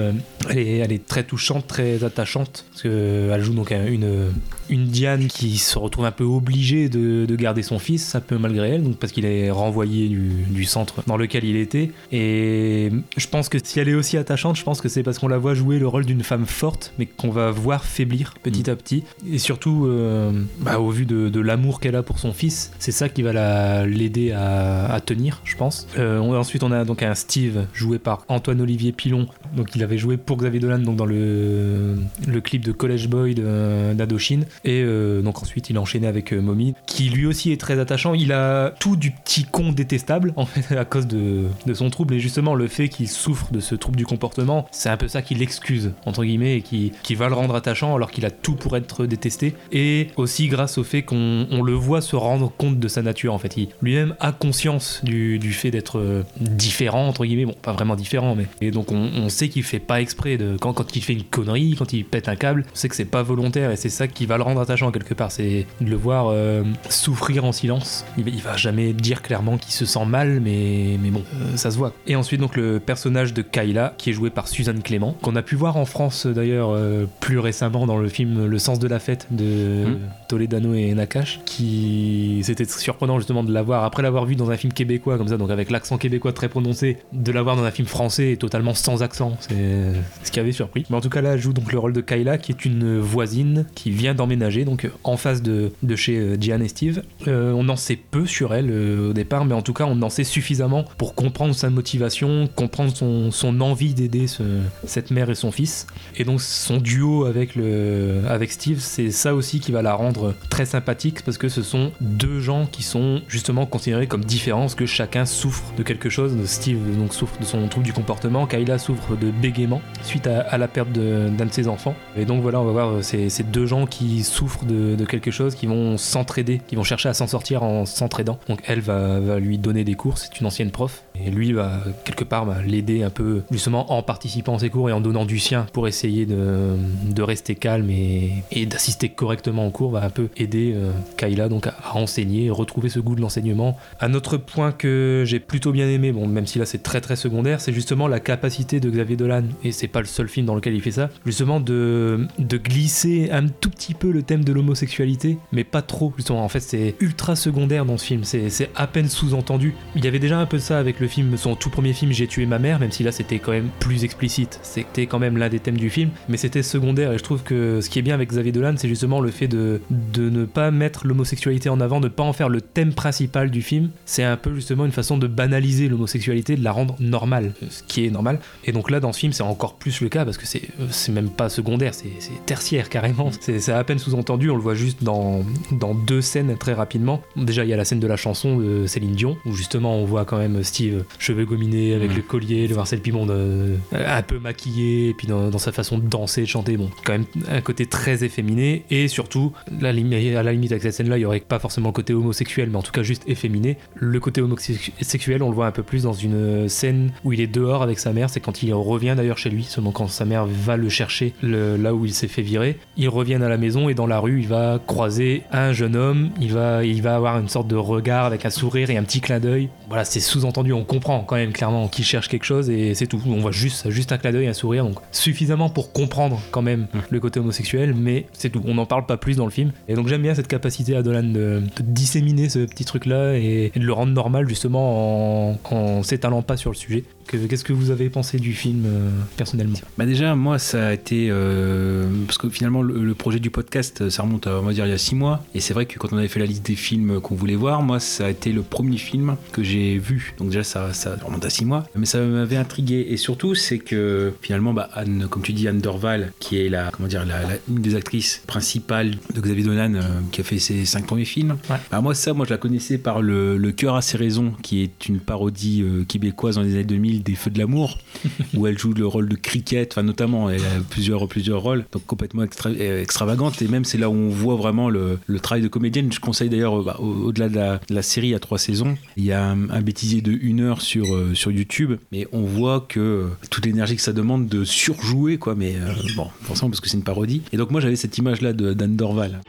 elle, est, elle est très touchante, très attachante. Parce qu'elle joue donc un- une, une Diane qui se retrouve un peu obligée de, de garder son fils, un peu malgré elle, donc parce qu'il est renvoyé du, centre dans lequel il était. Et je pense que si elle est aussi attachante, je pense que c'est parce qu'on la voit jouer le rôle d'une femme forte, mais qu'on va voir faiblir petit à petit. Et surtout, euh, bah, au vu de, l'amour qu'elle a pour son fils, c'est ça qui va la- l'aider à, tenir, je pense. Euh, ensuite, on a donc un Steve joué par Antoine-Olivier Pilon. Donc, il avait joué pour Xavier Dolan donc dans le, clip de College Boy d'Indochine. Et euh, donc, ensuite, il a enchaîné avec euh, Mommy, qui lui aussi est très attachant. Il a tout du petit con détestable, en fait, <laughs> à cause de, de son trouble. Et justement, le fait qu'il souffre de ce trouble du comportement, c'est un peu ça qui l'excuse, entre guillemets, et qui, qui va le rendre attachant alors qu'il a tout pour être détesté. Et aussi grâce au fait qu'on on le voit se rendre compte de sa nature, en fait. Il lui-même a conscience du, du fait d'être euh, différent, entre guillemets. Bon, pas vraiment différent, mais. Et donc, on, on sait qu'il fait pas exprès de. Quand, quand il fait une connerie, quand il pète un câble, on sait que c'est pas volontaire et c'est ça qui va le rendre attachant quelque part. C'est de le voir euh, souffrir en silence. Il, il va jamais dire clairement qu'il se sent mal, mais, mais bon, euh, ça se voit. Et ensuite, donc, le personnage de Kyla, qui est joué par Suzanne Clément, qu'on a pu voir en France d'ailleurs euh, plus récemment dans le film Le sens de la fête de Mhm. Toledano et Nakash, qui c'était surprenant justement de l'avoir, après l'avoir vu dans un film québécois comme ça, donc avec l'accent québécois très prononcé, de l'avoir dans un film français et totalement sans accent, c'est ce qui avait surpris. Mais en tout cas là, elle joue donc le rôle de Kyla, qui est une voisine qui vient donc en face de, de chez euh, Gian et Steve. Euh, on en sait peu sur elle euh, au départ, mais en tout cas on en sait suffisamment pour comprendre sa motivation, comprendre son, son envie d'aider ce- cette mère et son fils. Et donc son duo avec, le, avec Steve, c'est ça aussi qui va la rendre très sympathique parce que ce sont deux gens qui sont justement considérés comme différents, parce que chacun souffre de quelque chose. Steve donc souffre de son trouble du comportement, Kayla souffre de bégaiement suite à, la perte de- d'un de, ses enfants. Et donc voilà, on va voir euh, ces, ces deux gens qui souffrent de, quelque chose, qui vont s'entraider, qui vont chercher à s'en sortir en s'entraidant. Donc elle va lui donner des cours, c'est une ancienne prof, et lui va quelque part l'aider un peu justement en participant à ses cours et en donnant du sien pour essayer de, rester calme et, d'assister correctement au cours, va un peu aider euh, Kayla donc à, enseigner, retrouver ce goût de l'enseignement. Un autre point que j'ai plutôt bien aimé, bon même si là c'est très très secondaire, c'est justement la capacité de Xavier Dolan, et c'est pas le seul film dans lequel il fait ça, justement de, glisser un tout petit peu le thème de l'homosexualité, mais pas trop justement. En fait c'est ultra secondaire dans ce film, c'est à peine sous-entendu. Il y avait déjà un peu ça avec le film, son tout premier film J'ai tué ma mère, même si là c'était quand même plus explicite. C'était quand même l'un des thèmes du film, mais c'était secondaire. Et je trouve que ce qui est bien avec Xavier Dolan, c'est justement le fait de, de ne pas mettre l'homosexualité en avant, de pas en faire le thème principal du film. C'est un peu justement une façon de banaliser l'homosexualité, de la rendre normale, ce qui est normal. Et donc là, dans ce film, c'est encore plus le cas parce que c'est même pas secondaire, c'est tertiaire carrément. C'est c'est à peine sous-entendu, on le voit juste dans, dans deux scènes très rapidement. Déjà, il y a la scène de la chanson de Céline Dion, où justement on voit quand même Steve, cheveux gominés, avec Mhm. le collier, le Marcel Pimon euh, un peu maquillé, et puis dans, dans sa façon de danser, de chanter, bon, quand même un côté très efféminé, et surtout, à la limite avec cette scène-là, il y aurait pas forcément le côté homosexuel, mais en tout cas juste efféminé. Le côté homosexuel, on le voit un peu plus dans une scène où il est dehors avec sa mère, c'est quand il revient d'ailleurs chez lui, seulement quand sa mère va le chercher le- là où il s'est fait virer. Ils reviennent à la maison et dans la rue, il va croiser un jeune homme, il va, il va avoir une sorte de regard avec un sourire et un petit clin d'œil. Voilà, c'est sous-entendu, on comprend quand même clairement qu'il cherche quelque chose et c'est tout. On voit juste, juste un clin d'œil, un sourire, donc suffisamment pour comprendre quand même le côté homosexuel, mais c'est tout. On n'en parle pas plus dans le film. Et donc j'aime bien cette capacité à Dolan de, de disséminer ce petit truc-là et, et de le rendre normal justement en, en s'étalant pas sur le sujet. Que- Qu'est-ce que vous avez pensé du film euh, personnellement? Bah déjà, moi, ça a été euh, parce que finalement, le, le projet du podcast, ça remonte, à, on va dire, il y a six mois. Et c'est vrai que quand on avait fait la liste des films qu'on voulait voir, moi, ça a été le premier film que j'ai vu. Donc déjà, ça, ça remonte à six mois, mais ça m'avait intrigué. Et surtout, c'est que finalement, bah, Anne, comme tu dis, Anne Dorval, qui est la, comment dire, la, la- une des actrices principales de Xavier Dolan, euh, qui a fait ses cinq premiers films. Ouais. Bah, moi, ça, moi, je la connaissais par le, le cœur à ses raisons, qui est une parodie euh, québécoise dans les années 2000 des Feux de l'amour <laughs> où elle joue le rôle de cricket, enfin notamment, elle a plusieurs, plusieurs rôles, donc complètement extra- euh, extravagante, et même c'est là où on voit vraiment le, le travail de comédienne. Je conseille d'ailleurs, euh, bah, au- au-delà de la, de la série à trois saisons, il y a un, un bêtisier de une heure sur, euh, sur YouTube, mais on voit que toute l'énergie que ça demande de surjouer, quoi, mais euh, bon, forcément parce que c'est une parodie. Et donc moi j'avais cette image-là de- d'Anne Dorval.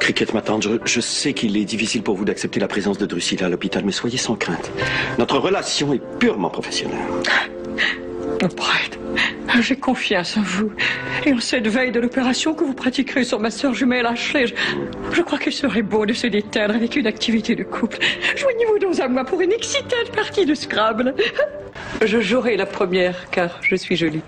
Cricket, ma tante, je, je sais qu'il est difficile pour vous d'accepter la présence de Drusilla à l'hôpital, mais soyez sans crainte. Notre relation est purement professionnelle. Bride, j'ai confiance en vous. Et en cette veille de l'opération que vous pratiquerez sur ma sœur jumelle Ashley, je, je crois qu'il serait beau de se détendre avec une activité de couple. Joignez-vous donc à moi pour une excitante partie de Scrabble. Je jouerai la première car je suis jolie.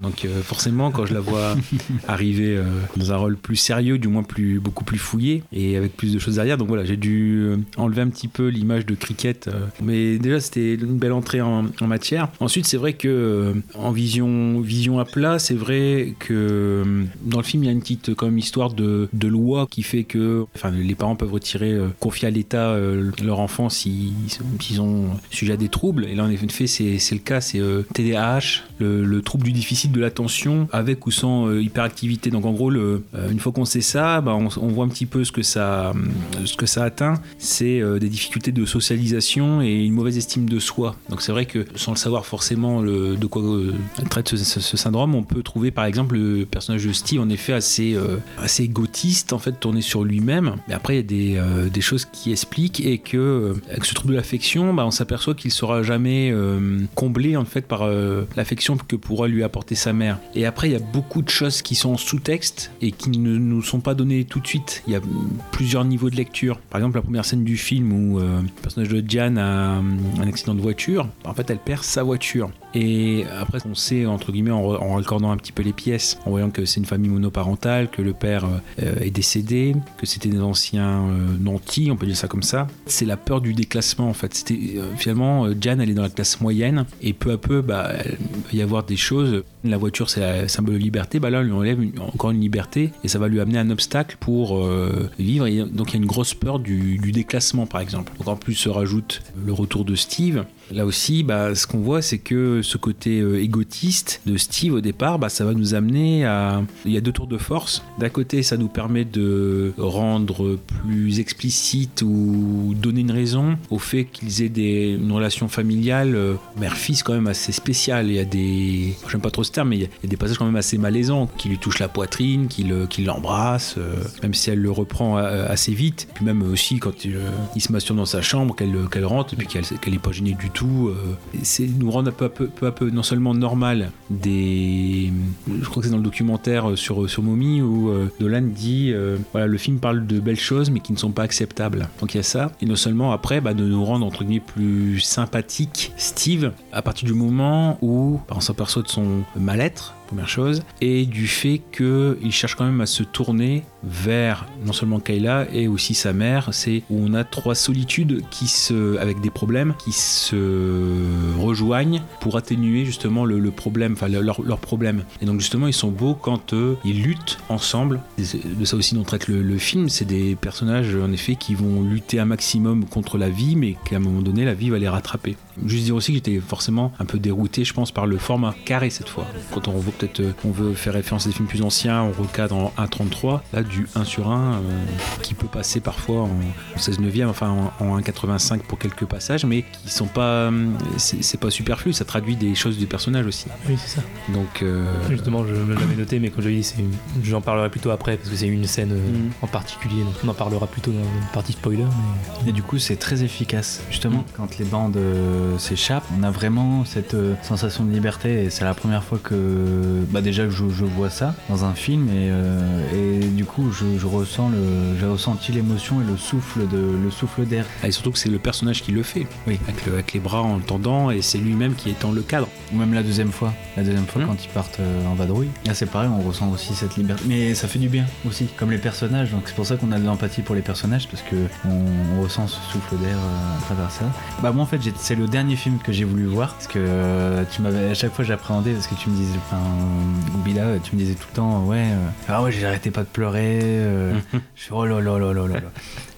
Donc euh, forcément, quand je la vois <laughs> arriver euh, dans un rôle plus sérieux, du moins plus beaucoup plus fouillé et avec plus de choses derrière, donc voilà, j'ai dû euh, enlever un petit peu l'image de cricket. euh, mais déjà, c'était une belle entrée en, en matière. Ensuite, c'est vrai que en vision vision à plat, c'est vrai que dans le film, il y a une petite quand même histoire de, de loi qui fait que, enfin, les parents peuvent retirer, confier à l'État leur enfant s'ils ont sujet à des troubles. Et là, en effet, c'est le cas, c'est TDAH, le, le trouble du déficit de l'attention avec ou sans euh, hyperactivité. Donc en gros, le, euh, une fois qu'on sait ça, bah, on, voit un petit peu ce que ça, hum, ce que ça atteint. C'est euh, des difficultés de socialisation et une mauvaise estime de soi. Donc c'est vrai que sans le savoir forcément le- de quoi euh, traite ce, syndrome, on peut trouver par exemple le personnage de Steve en effet assez, euh, assez égotiste, en fait tourné sur lui-même. Mais après il y a des, euh, des choses qui expliquent et que euh, avec ce trouble de l'affection, bah, on s'aperçoit qu'il sera jamais euh, comblé en fait par euh, l'affection que pourra lui apporter sa mère. Et après il y a beaucoup de choses qui sont sous-texte et qui ne nous sont pas données tout de suite. Il y a plusieurs niveaux de lecture. Par exemple la première scène du film où euh, le personnage de Diane a un accident de voiture, en fait elle perd sa voiture. Et après, on sait, entre guillemets, en, raccordant un petit peu les pièces, en voyant que c'est une famille monoparentale, que le père euh, est décédé, que c'était des anciens euh, nantis, on peut dire ça comme ça. C'est la peur du déclassement, en fait. Euh, Finalement, euh, Diane, elle est dans la classe moyenne, et peu à peu, bah, il va y avoir des choses. La voiture, c'est un symbole de liberté, bah là, on lui enlève encore une liberté, et ça va lui amener un obstacle pour euh, vivre. Donc, il y a une grosse peur du, du déclassement, par exemple. Donc, en plus, se rajoute le retour de Steve. Là aussi, bah, ce qu'on voit, c'est que ce côté euh, égotiste de Steve au départ, bah, ça va nous amener à. Il y a deux tours de force. D'un côté, ça nous permet de rendre plus explicite ou donner une raison au fait qu'ils aient une relation familiale euh, mère-fils quand même assez spéciale. Il y a des. J'aime pas trop ce terme, mais il y, a, des passages quand même assez malaisants qui lui touchent la poitrine, qui le- qui l'embrasse, euh, même si elle le reprend assez vite. Puis même aussi quand il, se masturbe dans sa chambre, qu'elle rentre, puis qu'elle qu'elle est pas gênée du tout. Euh, c'est nous rendre peu à peu, peu à peu non seulement normal des. Je crois que c'est dans le documentaire sur, sur Mommy où euh, Dolan dit euh, voilà, le film parle de belles choses mais qui ne sont pas acceptables. Donc il y a ça. Et non seulement après, bah, de nous rendre entre guillemets plus sympathique Steve à partir du moment où bah, on s'aperçoit de son mal-être première chose, et du fait qu'il cherche quand même à se tourner vers non seulement Kayla et aussi sa mère, c'est où on a trois solitudes qui se, avec des problèmes qui se rejoignent pour atténuer justement le, problème, enfin leur, leur problème. Et donc justement ils sont beaux quand euh, ils luttent ensemble. De ça aussi dont traite le, le film, c'est des personnages en effet qui vont lutter un maximum contre la vie, mais qu'à un moment donné la vie va les rattraper. Juste dire aussi que j'étais forcément un peu dérouté, je pense, par le format carré cette fois. Quand on veut peut-être, euh, on veut faire référence à des films plus anciens, on recadre en 1.33, là du 1 sur 1, euh, qui peut passer parfois en 16 neuvième, enfin en, en 1.85 pour quelques passages, mais qui sont pas, euh, c'est pas superflu, ça traduit des choses du personnage aussi. Oui, c'est ça. Donc, euh, Justement, je me l'avais noté, mais comme je l'ai dit, j'en parlerai plutôt après parce que c'est une scène euh, Mhm. en particulier. Donc on en parlera plutôt dans une partie spoiler. Mais... Et du coup, c'est très efficace. Justement, quand les bandes euh, s'échappe. On a vraiment cette euh, sensation de liberté et c'est la première fois que bah déjà que je, je vois ça dans un film et, euh, et du coup je, je ressens le j'ai ressenti l'émotion et le souffle de le souffle d'air. Et surtout que c'est le personnage qui le fait, Oui. avec, le- avec les bras en le tendant, et c'est lui-même qui étend le cadre. Ou même la deuxième fois, la deuxième fois Mhm. quand ils partent euh, en vadrouille. Là c'est pareil, on ressent aussi cette liberté. Mais ça fait du bien aussi, comme les personnages. Donc c'est pour ça qu'on a de l'empathie pour les personnages parce que on, on ressent ce souffle d'air à travers ça. Bah moi en fait c'est le dernier film que j'ai voulu voir parce que euh, tu m'avais à chaque fois j'appréhendais parce que tu me disais, enfin Bila, tu me disais tout le temps ouais euh, ah ouais j'arrêtais pas de pleurer. euh, <laughs> je suis oh là là là là là là.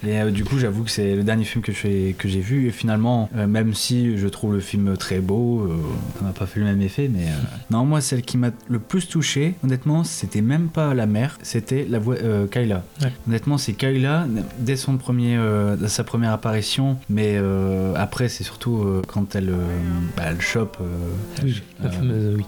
Et euh, du coup, j'avoue que c'est le dernier film que j'ai que j'ai vu. Et finalement, euh, même si je trouve le film très beau, euh, ça m'a pas fait le même effet. Mais <laughs> non, moi, celle qui m'a le plus touché, honnêtement, c'était même pas la mère, c'était la voix Kyla. Ouais. Honnêtement, c'est Kyla dès son premier, euh, sa première apparition. Mais après, c'est surtout quand elle, bah, elle chope. Oui, la euh, fameuse- oui.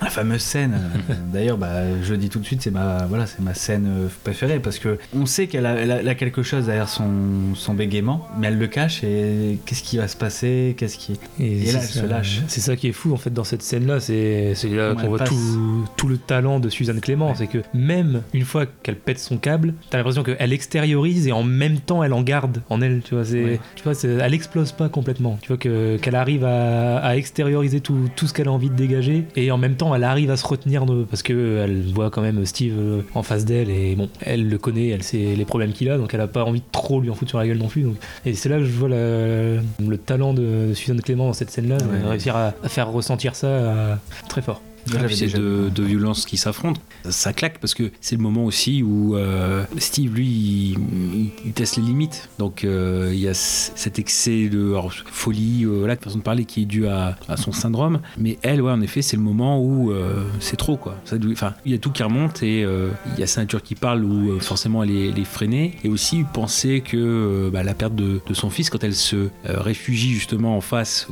la fameuse scène. <laughs> D'ailleurs, bah, je dis tout de suite, c'est ma, voilà, c'est ma scène euh, préférée parce que on sait qu'elle a, elle a- elle a quelque chose derrière son, son bégaiement, mais elle le cache et qu'est-ce qui va se passer Qu'est-ce qui Et là, elle se lâche. C'est ça qui est fou en fait dans cette scène-là. C'est c'est là qu'on voit passe. tout, tout le talent de Suzanne Clément. Ouais. C'est que même une fois qu'elle pète son câble, t'as l'impression qu'elle extériorise et en même temps elle en garde en elle. Tu vois, c'est, Ouais. tu vois, c'est- elle explose pas complètement. Tu vois que qu'elle arrive à, à extérioriser tout, tout ce qu'elle a envie de dégager et en même temps elle arrive à se retenir de, parce que elle voit quand même Steve euh, en face d'elle et bon, elle le connaît, elle sait les problèmes qu'il a, donc elle a pas envie de trop lui en foutre sur la gueule non plus. Donc, et c'est là que je vois la- le talent de, Suzanne Clément dans cette scène-là, Ouais. réussir à, à faire ressentir ça euh, très fort. Ah, c'est deux, deux violences qui s'affrontent. Ça, claque parce que c'est le moment aussi où euh, Steve, lui, il, il- il teste les limites. Donc euh, il y a cet excès de alors, folie, euh, voilà, de façon de parler qui est dû à, à son syndrome. Mais elle, ouais, en effet, c'est le moment où euh, c'est trop, quoi. Enfin, il y a tout qui remonte et il y a sa nature qui parle où forcément elle est, elle est freinée. Et aussi penser que bah, la perte de, de son fils, quand elle se réfugie justement en face,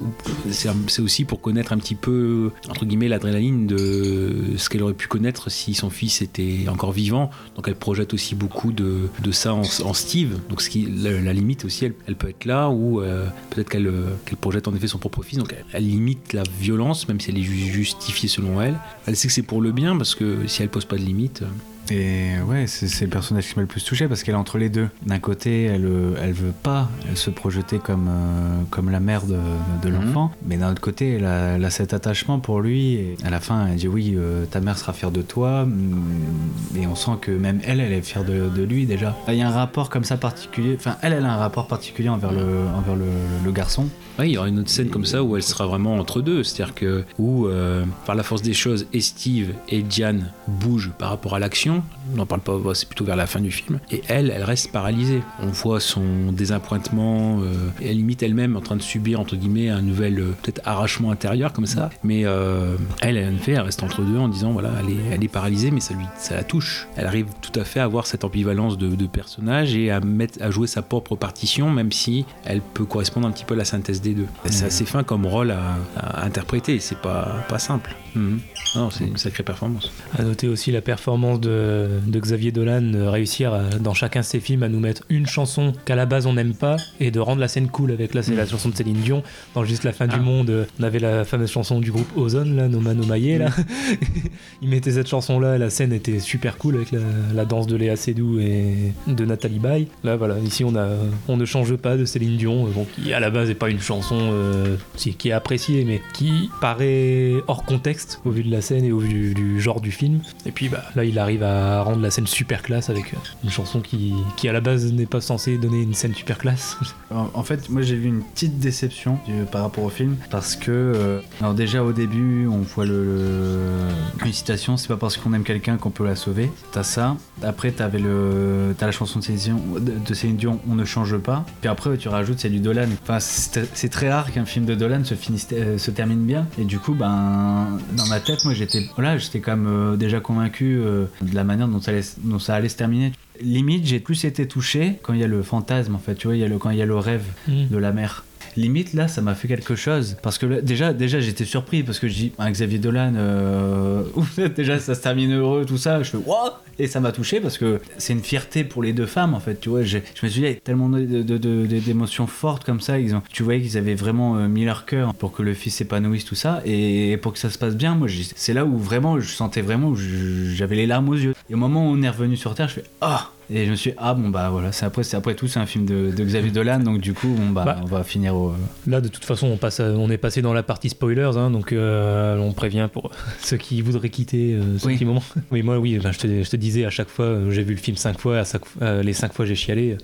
c'est aussi pour connaître un petit peu, entre guillemets, l'adrénaline de ce qu'elle aurait pu connaître si son fils était encore vivant. Donc elle projette aussi beaucoup de, de ça en, Steve. Donc la, limite aussi, elle, peut être là ou euh, peut-être qu'elle euh, qu'elle projette en effet son propre fils. Donc elle, limite la violence, même si elle est ju- justifiée selon elle. Elle sait que c'est pour le bien parce que si elle pose pas de limite. Et ouais, c'est le personnage qui m'a le plus touché parce qu'elle est entre les deux. D'un côté, elle, euh, elle veut pas se projeter comme, euh, comme la mère de, de Mhm. l'enfant, mais d'un autre côté, elle a, elle a cet attachement pour lui. Et à la fin, elle dit oui, euh, ta mère sera fière de toi. mm, Et on sent que même elle, elle est fière de, de lui déjà. Il y a un rapport comme ça particulier. Enfin, elle, elle a un rapport particulier envers le, envers le, le garçon. Ouais, il y aura une autre scène comme ça où elle sera vraiment entre deux, c'est-à-dire que où euh, par la force des choses, Steve et Diane bougent par rapport à l'action. On n'en parle pas, bah, c'est plutôt vers la fin du film. Et elle, elle reste paralysée. On voit son désappointement, euh, et elle limite elle-même en train de subir entre guillemets un nouvel euh, peut-être arrachement intérieur comme ça. Mais euh, elle, elle, en fait, elle reste entre deux en disant voilà, elle est, elle est paralysée, mais ça lui, ça la touche. Elle arrive tout à fait à avoir cette ambivalence de, de personnage et à mettre, à jouer sa propre partition, même si elle peut correspondre un petit peu à la synthèse des deux. C'est assez fin comme rôle à, à interpréter, c'est pas, pas simple. Mhm. Non, c'est une sacrée performance. À noter aussi la performance de, de Xavier Dolan de réussir à- dans chacun de ses films à nous mettre une chanson qu'à la base on n'aime pas et de rendre la scène cool avec là c'est la chanson de Céline Dion. Dans Juste la fin du monde euh, on avait la fameuse chanson du groupe Ozone là Noma Nomaye là. <laughs> Il mettait cette chanson là la scène était super cool avec la, la danse de Léa Seydoux et de Nathalie Baye. Là voilà ici on a on ne change pas de Céline Dion euh, bon, qui à la base n'est pas une chanson euh, qui est appréciée mais qui paraît hors contexte au vu de la scène et au vu du, du genre du film. Et puis bah, là il arrive à rendre la scène super classe avec euh, une chanson qui, qui à la base n'est pas censée donner une scène super classe <laughs> En, fait, moi j'ai vu une petite déception du- par rapport au film parce que, euh, alors déjà au début, on voit le, le- une citation c'est pas parce qu'on aime quelqu'un qu'on peut la sauver. T'as ça. Après, t'avais le, t'as la chanson de Céline, Dion, On ne change pas. Puis après, tu rajoutes c'est du Dolan. Enfin, c'est très rare qu'un film de Dolan se, finisse, euh, se termine bien. Et du coup, ben, dans ma tête, moi j'étais, voilà, j'étais quand même euh, déjà convaincu euh, de la manière dont ça allait, dont ça allait se terminer. Limite, j'ai plus été touché quand il y a le fantasme, en fait, tu vois, il y a le, quand il y a le rêve Mm. de la mère. Limite là ça m'a fait quelque chose. Parce que déjà déjà j'étais surpris parce que je dis ah, Xavier Dolan euh, <laughs> déjà ça se termine heureux tout ça. Je fais waouh et ça m'a touché parce que c'est une fierté pour les deux femmes en fait tu vois. Je me suis dit il y a tellement d'émotions fortes comme ça. Ils ont tu voyais qu'ils avaient vraiment euh, mis leur cœur pour que le fils s'épanouisse tout ça. Et pour que ça se passe bien moi c'est là où vraiment je sentais vraiment j'avais les larmes aux yeux. Et au moment où on est revenu sur terre je fais ah et je me suis dit, ah bon bah voilà c'est après après tout c'est un film de, de Xavier Dolan donc du coup bon bah, Bah. on va finir au Là, de toute façon, on, passe à- on est passé dans la partie spoilers, hein, donc euh, on prévient pour <laughs> ceux qui voudraient quitter euh, ce Oui. petit moment. <laughs> Oui, moi, oui, ben, je, te, je te disais à chaque fois, euh, j'ai vu le film cinq fois, à chaque- euh, les cinq fois j'ai chialé.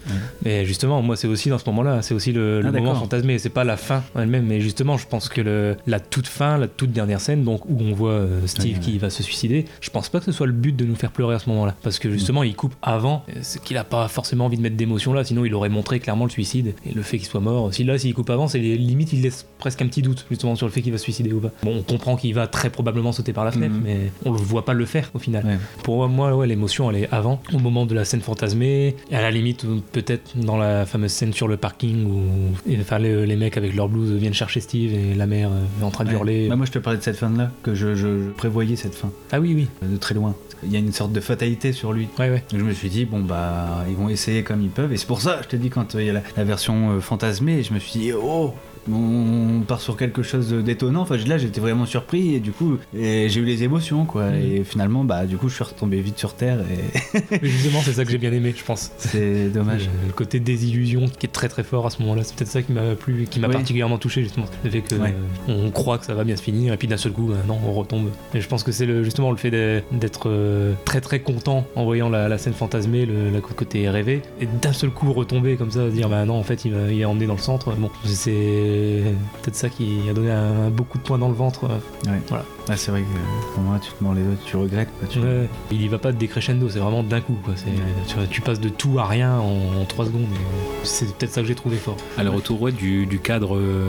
Et justement, moi, c'est aussi dans ce moment-là, c'est aussi le, le Ah, moment fantasmé. C'est pas la fin elle-même, mais justement, je pense que le, la toute fin, la toute dernière scène, donc où on voit euh, Steve qui va se suicider, je pense pas que ce soit le but de nous faire pleurer à ce moment-là, parce que justement, il coupe avant, euh, c'est qu'il a pas forcément envie de mettre d'émotion là, sinon il aurait montré clairement le suicide et le fait qu'il soit mort. Si là, s'il coupe avant, c'est limite, il laisse presque un petit doute justement sur le fait qu'il va se suicider ou pas. Bon, on comprend qu'il va très probablement sauter par la fenêtre, Mhm. mais on le voit pas le faire au final. Ouais. Pour moi, ouais, l'émotion, elle est avant, au moment de la scène fantasmée, à la limite, peut-être dans la fameuse scène sur le parking où et, enfin, les, les mecs avec leur blouse viennent chercher Steve et la mère euh, est en train de Ouais. hurler. Bah, moi je te parlais de cette fin là que je, je- je prévoyais cette fin Ah oui, oui, de très loin il y a une sorte de fatalité sur lui ouais, ouais. Donc je me suis dit, bon bah, ils vont essayer comme ils peuvent. Et c'est pour ça, je te dis, quand euh, il y a la, la version euh, fantasmée, je me suis dit, oh, on part sur quelque chose d'étonnant. Enfin, là, j'étais vraiment surpris et du coup, j'ai eu les émotions, quoi. Mhm. Et finalement, bah, du coup, je suis retombé vite sur terre et <laughs> Mais justement, c'est ça que j'ai bien aimé, je pense. c'est dommage. Le, le côté désillusion qui est très très fort à ce moment-là, c'est peut-être ça qui m'a plu, qui m'a Oui. particulièrement touché justement. Le fait que Ouais. euh, on croit que ça va bien se finir et puis d'un seul coup, bah, non, on retombe. Et je pense que c'est le, justement le fait d'être euh, très très content en voyant la, la scène fantasmée, le, le côté rêvé, et d'un seul coup retomber comme ça, dire bah non, en fait, il, il est emmené dans le centre. Bon, c'est peut-être ça qui a donné un, un beau coup de poing dans le ventre. Ouais. Voilà. Ah, c'est vrai que euh, pour moi, tu te mords les doigts, tu regrettes. Quoi, tu- Ouais, il y va pas de décrécendo, c'est vraiment d'un coup. Quoi. C'est- tu, passes de tout à rien en, en 3 secondes. et C'est peut-être ça que j'ai trouvé fort. À le retour ouais, du, du cadre euh,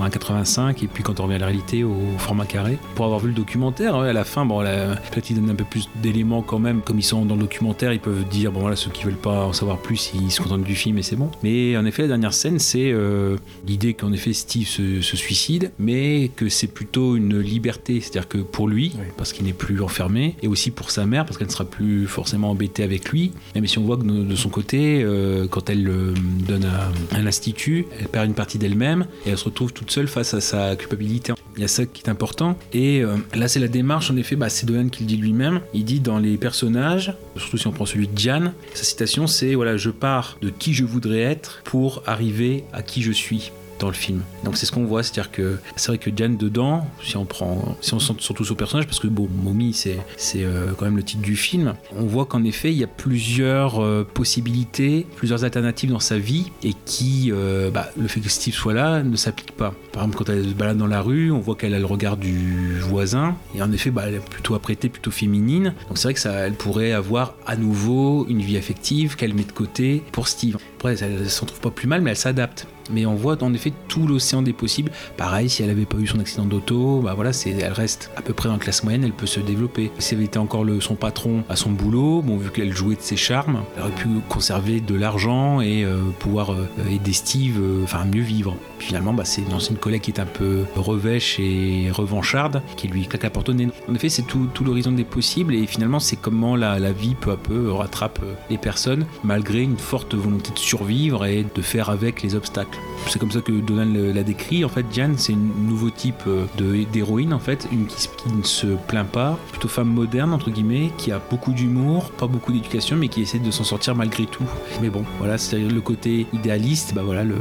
en 1,85 et puis quand on revient à la réalité au format carré. Pour avoir vu le documentaire, ouais, à la fin, bon, peut-être ils donnent un peu plus d'éléments quand même. Comme ils sont dans le documentaire, ils peuvent dire, bon voilà, ceux qui veulent pas en savoir plus, ils se contentent du film et c'est bon. Mais en effet, la dernière scène, c'est euh, l'idée qu'en effet Steve se, se suicide, mais que c'est plutôt une liberté. C'est-à-dire que pour lui, parce qu'il n'est plus enfermé, et aussi pour sa mère, parce qu'elle ne sera plus forcément embêtée avec lui. Même si on voit que de, son côté, euh, quand elle le donne à un institut, elle perd une partie d'elle-même et elle se retrouve toute seule face à sa culpabilité. Il y a ça qui est important. Et euh, là, c'est la démarche, en effet, bah, c'est Dolan qui le dit lui-même. Il dit dans les personnages, surtout si on prend celui de Diane, sa citation c'est voilà, je pars de qui je voudrais être pour arriver à qui je suis dans le film. Donc c'est ce qu'on voit, c'est-à-dire que c'est vrai que Diane dedans, si on prend, si on se centre surtout sur le personnage, parce que bon, Mommy c'est c'est euh, quand même le titre du film, on voit qu'en effet il y a plusieurs euh, possibilités, plusieurs alternatives dans sa vie et qui, euh, bah, le fait que Steve soit là ne s'applique pas. Par exemple, quand elle se balade dans la rue, on voit qu'elle a le regard du voisin et en effet, bah, elle est plutôt apprêtée, plutôt féminine. Donc c'est vrai que ça, elle pourrait avoir à nouveau une vie affective qu'elle met de côté pour Steve. Après, elle, elle s'en trouve pas plus mal, mais elle s'adapte. Mais on voit en effet tout l'océan des possibles. Pareil, si elle avait pas eu son accident d'auto, bah voilà, elle reste à peu près dans la classe moyenne, elle peut se développer. Si elle été encore le, son patron à son boulot, bon, vu qu'elle jouait de ses charmes, elle aurait pu conserver de l'argent et euh, pouvoir euh, aider Steve, euh, enfin mieux vivre. Finalement, bah, c'est une ancienne collègue qui est un peu revêche et revancharde qui lui claque la porte au nez. En effet, c'est tout, l'horizon des possibles et finalement, c'est comment la, la vie peu à peu rattrape euh, les personnes malgré une forte volonté de survivre et de faire avec les obstacles. C'est comme ça que Donald l'a décrit. En fait, Diane, c'est un nouveau type euh, d'héroïne, en fait, une qui, ne se plaint pas, plutôt femme moderne, entre guillemets, qui a beaucoup d'humour, pas beaucoup d'éducation, mais qui essaie de s'en sortir malgré tout. Mais bon, voilà, c'est le côté idéaliste, bah voilà, le,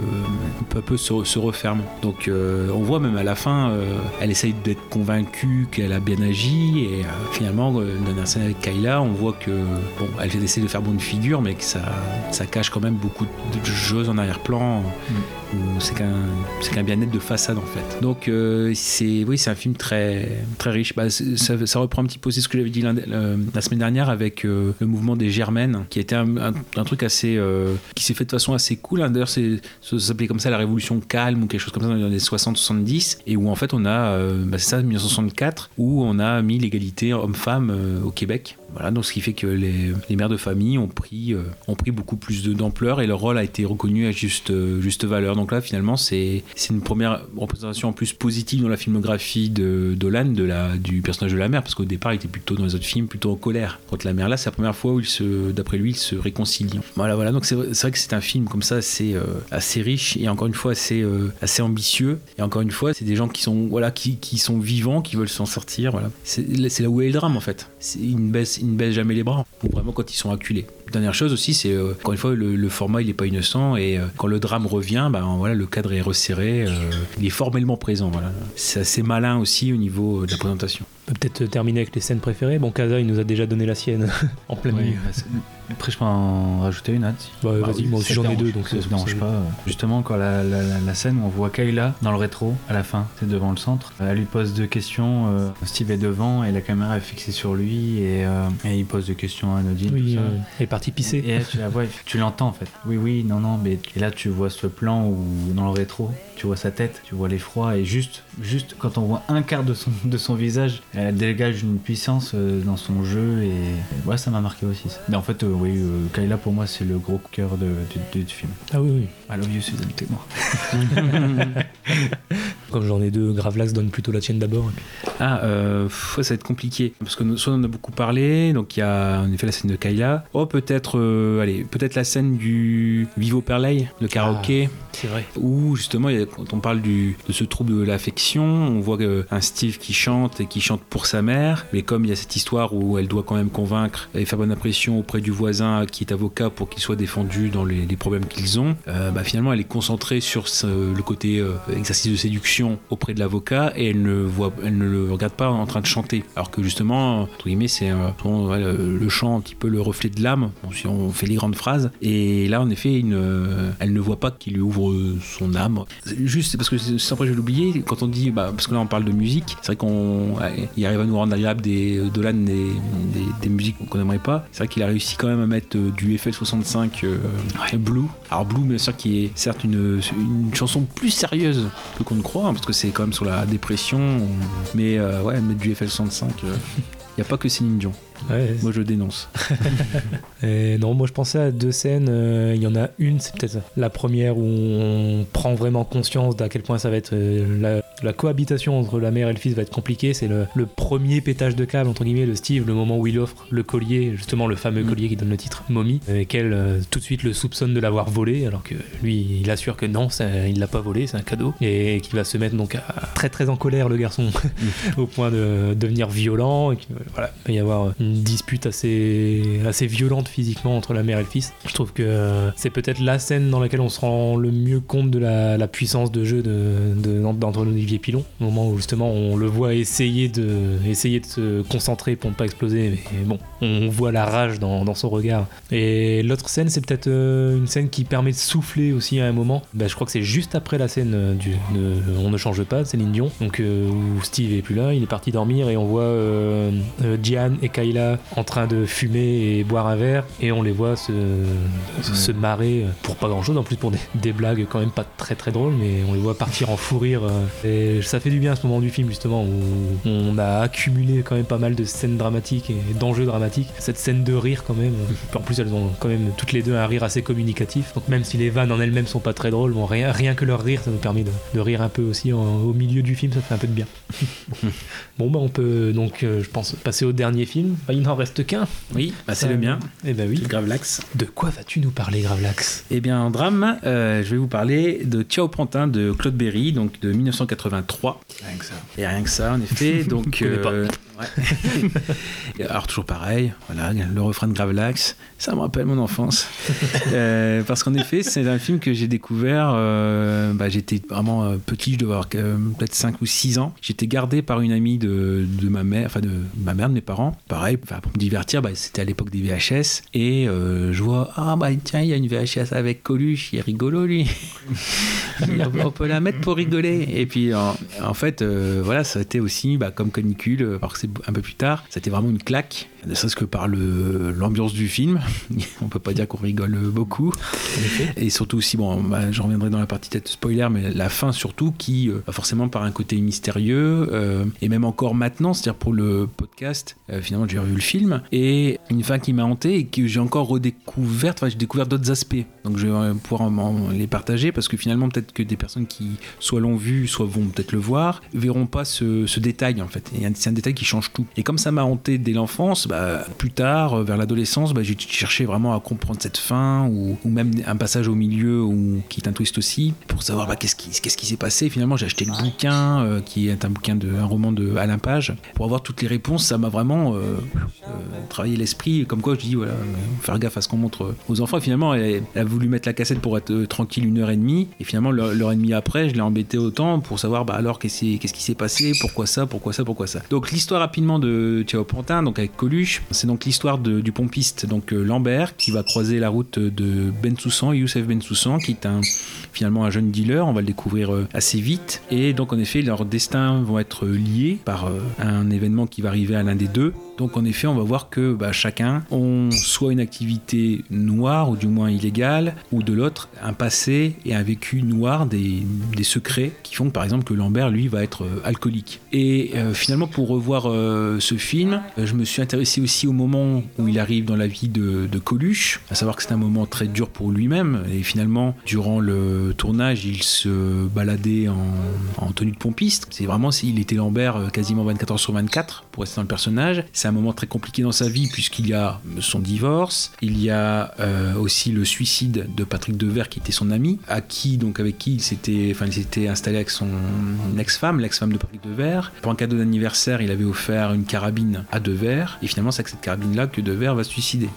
peu à peu se, se referme. Donc, euh, on voit même à la fin, euh, elle essaye d'être convaincue qu'elle a bien agi, et finalement, dans la scène avec Kayla, on voit que, bon, elle essaie de faire bonne figure, mais que ça, cache quand même beaucoup de choses en arrière-plan où c'est qu'un bien-être de façade en fait. Donc euh, c'est oui c'est un film très très riche. Bah, ça, reprend un petit peu aussi ce que j'avais dit euh, la semaine dernière avec euh, le mouvement des Germaines, qui était un, un- truc assez qui s'est fait de façon assez cool. hein. D'ailleurs ça s'appelait comme ça la révolution calme ou quelque chose comme ça dans les années 60-70 et où en fait on a bah, c'est ça 1964 où on a mis l'égalité homme-femme au Québec. Voilà, donc ce qui fait que les, les mères de famille ont pris, euh, ont pris beaucoup plus d'ampleur et leur rôle a été reconnu à juste, euh, juste valeur. Donc là, finalement, c'est une première représentation en plus positive dans la filmographie de Dolan, du personnage de la mère, parce qu'au départ, il était plutôt dans les autres films, plutôt en colère contre la mère. Là, c'est la première fois où d'après lui, il se réconcilie. Voilà, voilà. Donc c'est vrai que c'est un film comme ça assez, euh, assez riche et encore une fois assez, assez ambitieux. Et encore une fois, c'est des gens qui sont, voilà, qui, qui sont vivants, qui veulent s'en sortir. Voilà. C'est là où est le drame en fait. C'est- Ils ne baissent, ils ne baissent jamais les bras. Ou vraiment quand ils sont acculés. Dernière chose aussi, c'est euh, encore une fois le, le format il n'est pas innocent et euh, quand le drame revient, ben voilà le cadre est resserré, euh, il est formellement présent. Voilà, c'est assez malin aussi au niveau euh, de la présentation. On peut peut-être terminer avec les scènes préférées. Bon, Kaza, il nous a déjà donné la sienne <laughs> en plein Oui, milieu. bah, Après, je peux en rajouter une, si- Bah, Bah vas-y, oui, moi aussi j'en ai deux, donc ça c'est se dérange pas. euh. Justement, quand la, la- la- la scène où on voit Kayla dans le rétro, à la fin, c'est devant le centre, elle lui pose deux questions. euh, Steve est devant et la caméra est fixée sur lui et, euh, et il pose des questions anodines. Oui, tout ça. euh, elle est Et là, tu la vois, tu l'entends en fait. Oui, oui, non, non, mais et là tu vois ce plan où dans le rétro, tu vois sa tête, tu vois l'effroi et juste, juste quand on voit un quart de son, de son visage, elle dégage une puissance euh, dans son jeu et, et ouais, ça m'a marqué aussi. ça. Mais en fait, euh, oui, euh, Kayla pour moi c'est le gros de cœur de- du, film. Ah oui, oui. I love you, Suzanne Clément. <laughs> Comme j'en ai deux, Gravelax donne plutôt la tienne d'abord. Ah, euh, ça va être compliqué parce que nous, soit on en a beaucoup parlé, donc il y a en effet la scène de Kayla. Oh, peut-être, euh, allez, peut-être la scène du Vivo Perley, le karaoké. C'est vrai. Où justement, il y a- quand on parle de ce trouble de l'affection, on voit que un Steve qui chante et qui chante pour sa mère, mais comme il y a cette histoire où elle doit quand même convaincre et faire bonne impression auprès du voisin qui est avocat pour qu'il soit défendu dans les, problèmes qu'ils ont, euh, bah, finalement elle est concentrée sur le côté euh, exercice de séduction auprès de l'avocat et elle ne, voit, elle ne le regarde pas en train de chanter. Alors que justement, entre guillemets, c'est euh, le, le chant un petit peu le reflet de l'âme, si on fait les grandes phrases. Et là, en effet, euh, elle ne voit pas qu'il lui ouvre euh, son âme. Juste parce que c'est- sans après je vais l'oublier, quand on dit, bah, parce que là on parle de musique, c'est vrai qu'on ouais, il arrive à nous rendre agréable des euh, Dolan des, des, des musiques qu'on n'aimerait pas. C'est vrai qu'il a réussi quand même à mettre euh, du FL65 euh, Blue. Alors Blue, bien sûr, qui est certes une, une chanson plus sérieuse que qu'on ne croit, hein, parce que c'est quand même sur la dépression. Mais ouais, mettre du FL65, il n'y a pas que Céline Dion. Ouais, Moi je dénonce. <laughs> Et non, moi je pensais à deux scènes. euh, Il y en a une, c'est peut-être la première où on prend vraiment conscience d'à quel point ça va être euh, la, la cohabitation entre la mère et le fils va être compliquée. C'est le, le premier pétage de câble entre guillemets de Steve, le moment où il offre le collier, justement le fameux collier qui donne le titre Mommy, et qu'elle euh, tout de suite le soupçonne de l'avoir volé, alors que lui il assure que non, ça, il l'a pas volé, c'est un cadeau, et qu'il va se mettre donc à- très très en colère le garçon <laughs> au point de devenir violent. Et voilà, il va y avoir une dispute assez, assez violente physiquement entre la mère et le fils. Je trouve que euh, c'est peut-être la scène dans laquelle on se rend le mieux compte de la, puissance de jeu de, de- d'Antoine Olivier Pilon. Au moment où justement on le voit essayer de, essayer de se concentrer pour ne pas exploser, mais bon, on voit la rage dans, dans son regard. Et l'autre scène, c'est peut-être euh, une scène qui permet de souffler aussi à un moment. Bah, je crois que c'est juste après la scène euh, du, de On ne change pas, Céline Dion, donc où Steve est plus là, il est parti dormir et on voit euh, Gian et Kayla en train de fumer et boire un verre et on les voit se, se marrer pour pas grand chose, en plus pour des, des blagues quand même pas très très drôles, mais on les voit partir en fou rire. euh, et ça fait du bien à ce moment du film justement où on a accumulé quand même pas mal de scènes dramatiques et d'enjeux dramatiques. Cette scène de rire quand même, en plus elles ont quand même toutes les deux un rire assez communicatif, donc même si les vannes en elles-mêmes sont pas très drôles, bon, rien, rien que leur rire ça nous permet de, de rire un peu aussi en- au milieu du film, ça fait un peu de bien. <laughs> bon bah on peut donc euh, je pense passer au dernier film, Bah, il n'en reste qu'un. Oui, bah, c'est le mien. Eh ben oui. C'est Gravelax. De quoi vas-tu nous parler Gravelax? Eh bien, en drame, euh, je vais vous parler de Ciao Pantin de Claude Berry, donc de 1983. Rien que ça. Et rien que ça, en effet. <laughs> Donc, connais pas. ouais. <laughs> Et Alors, toujours pareil, voilà, le refrain de Gravelax, ça me rappelle mon enfance. <laughs> Euh, parce qu'en effet, c'est un film que j'ai découvert, euh, bah, j'étais vraiment euh, petit, je devais avoir euh, peut-être 5 ou 6 ans. J'étais gardé par une amie de, de ma mère, enfin de ma mère, de mes parents. Pareil, pour me divertir, bah, c'était à l'époque des VHS. Et je vois, ah bah tiens, il y a une VHS avec Coluche, il est rigolo lui. <laughs> on peut la mettre pour rigoler. Et puis en, en fait, voilà, ça a été aussi bah, comme canicule, alors que c'est un peu plus tard, été vraiment une claque, ne serait-ce que par le- l'ambiance du film. <laughs> on peut pas dire qu'on rigole beaucoup. Et surtout aussi, bon, bah, j'en reviendrai dans la partie tête spoiler, mais la fin surtout, qui euh, forcément par un côté mystérieux, euh, et même encore maintenant, c'est-à-dire pour le podcast, euh, finalement j'ai revu le film, et une fin qui m'a hanté et que j'ai encore redécouverte. Enfin, j'ai découvert d'autres aspects. Donc, je vais pouvoir en- en les partager parce que finalement, peut-être que des personnes qui soit l'ont vu, soit vont peut-être le voir, verront pas ce, ce détail en fait. C'est un détail qui change tout. Et comme ça m'a hanté dès l'enfance, bah, plus tard, euh, vers l'adolescence, bah, j'ai cherché vraiment à comprendre cette fin ou, ou même un passage au milieu ou qui est un twist aussi pour savoir bah, qu'est-ce qui s'est passé. Finalement, j'ai acheté le bouquin euh, qui est un bouquin de un roman de Alain Page pour avoir toutes les réponses. Ça m'a vraiment euh, travaillé l'esprit. Comme quoi, je dis voilà, faire gaffe à ce qu'on montre aux enfants. Et finalement, elle, elle a voulu mettre la cassette pour être tranquille une heure et demie. Et finalement, l'heure et demie après, je l'ai embêté autant pour savoir bah, alors qu'est-ce qui s'est passé, pourquoi ça, pourquoi ça, pourquoi ça. Donc l'histoire rapidement de Thiao Pantin, donc avec C'est donc l'histoire du pompiste, donc euh, Lambert, qui va croiser la route de Ben Soussan, Youssef Ben Soussan, qui est un finalement un jeune dealer. On va le découvrir euh, assez vite. Et donc en effet, leurs destins vont être euh, liés par un événement qui va arriver à l'un des deux. Donc en effet, on va voir que bah, chacun ont soit une activité noire ou du moins illégale, ou de l'autre un passé et un vécu noir, des, secrets qui font par exemple que Lambert lui va être alcoolique. Et finalement pour revoir ce film, je me suis intéressé aussi au moment où il arrive dans la vie de, Coluche, à savoir que c'est un moment très dur pour lui-même et finalement durant le tournage il se baladait en, en tenue de pompiste. C'est vraiment s'il était Lambert euh, quasiment 24 heures sur 24 pour rester dans le personnage. C'est un moment très compliqué dans sa vie puisqu'il y a son divorce, il y a euh, aussi le suicide de Patrick Devers qui était son ami, à qui donc avec qui il s'était, enfin il s'était installé avec son ex-femme, l'ex-femme de Patrick Devers. Pour un cadeau d'anniversaire, il avait offert une carabine à Devers et finalement c'est avec cette carabine-là que Devers va se suicider.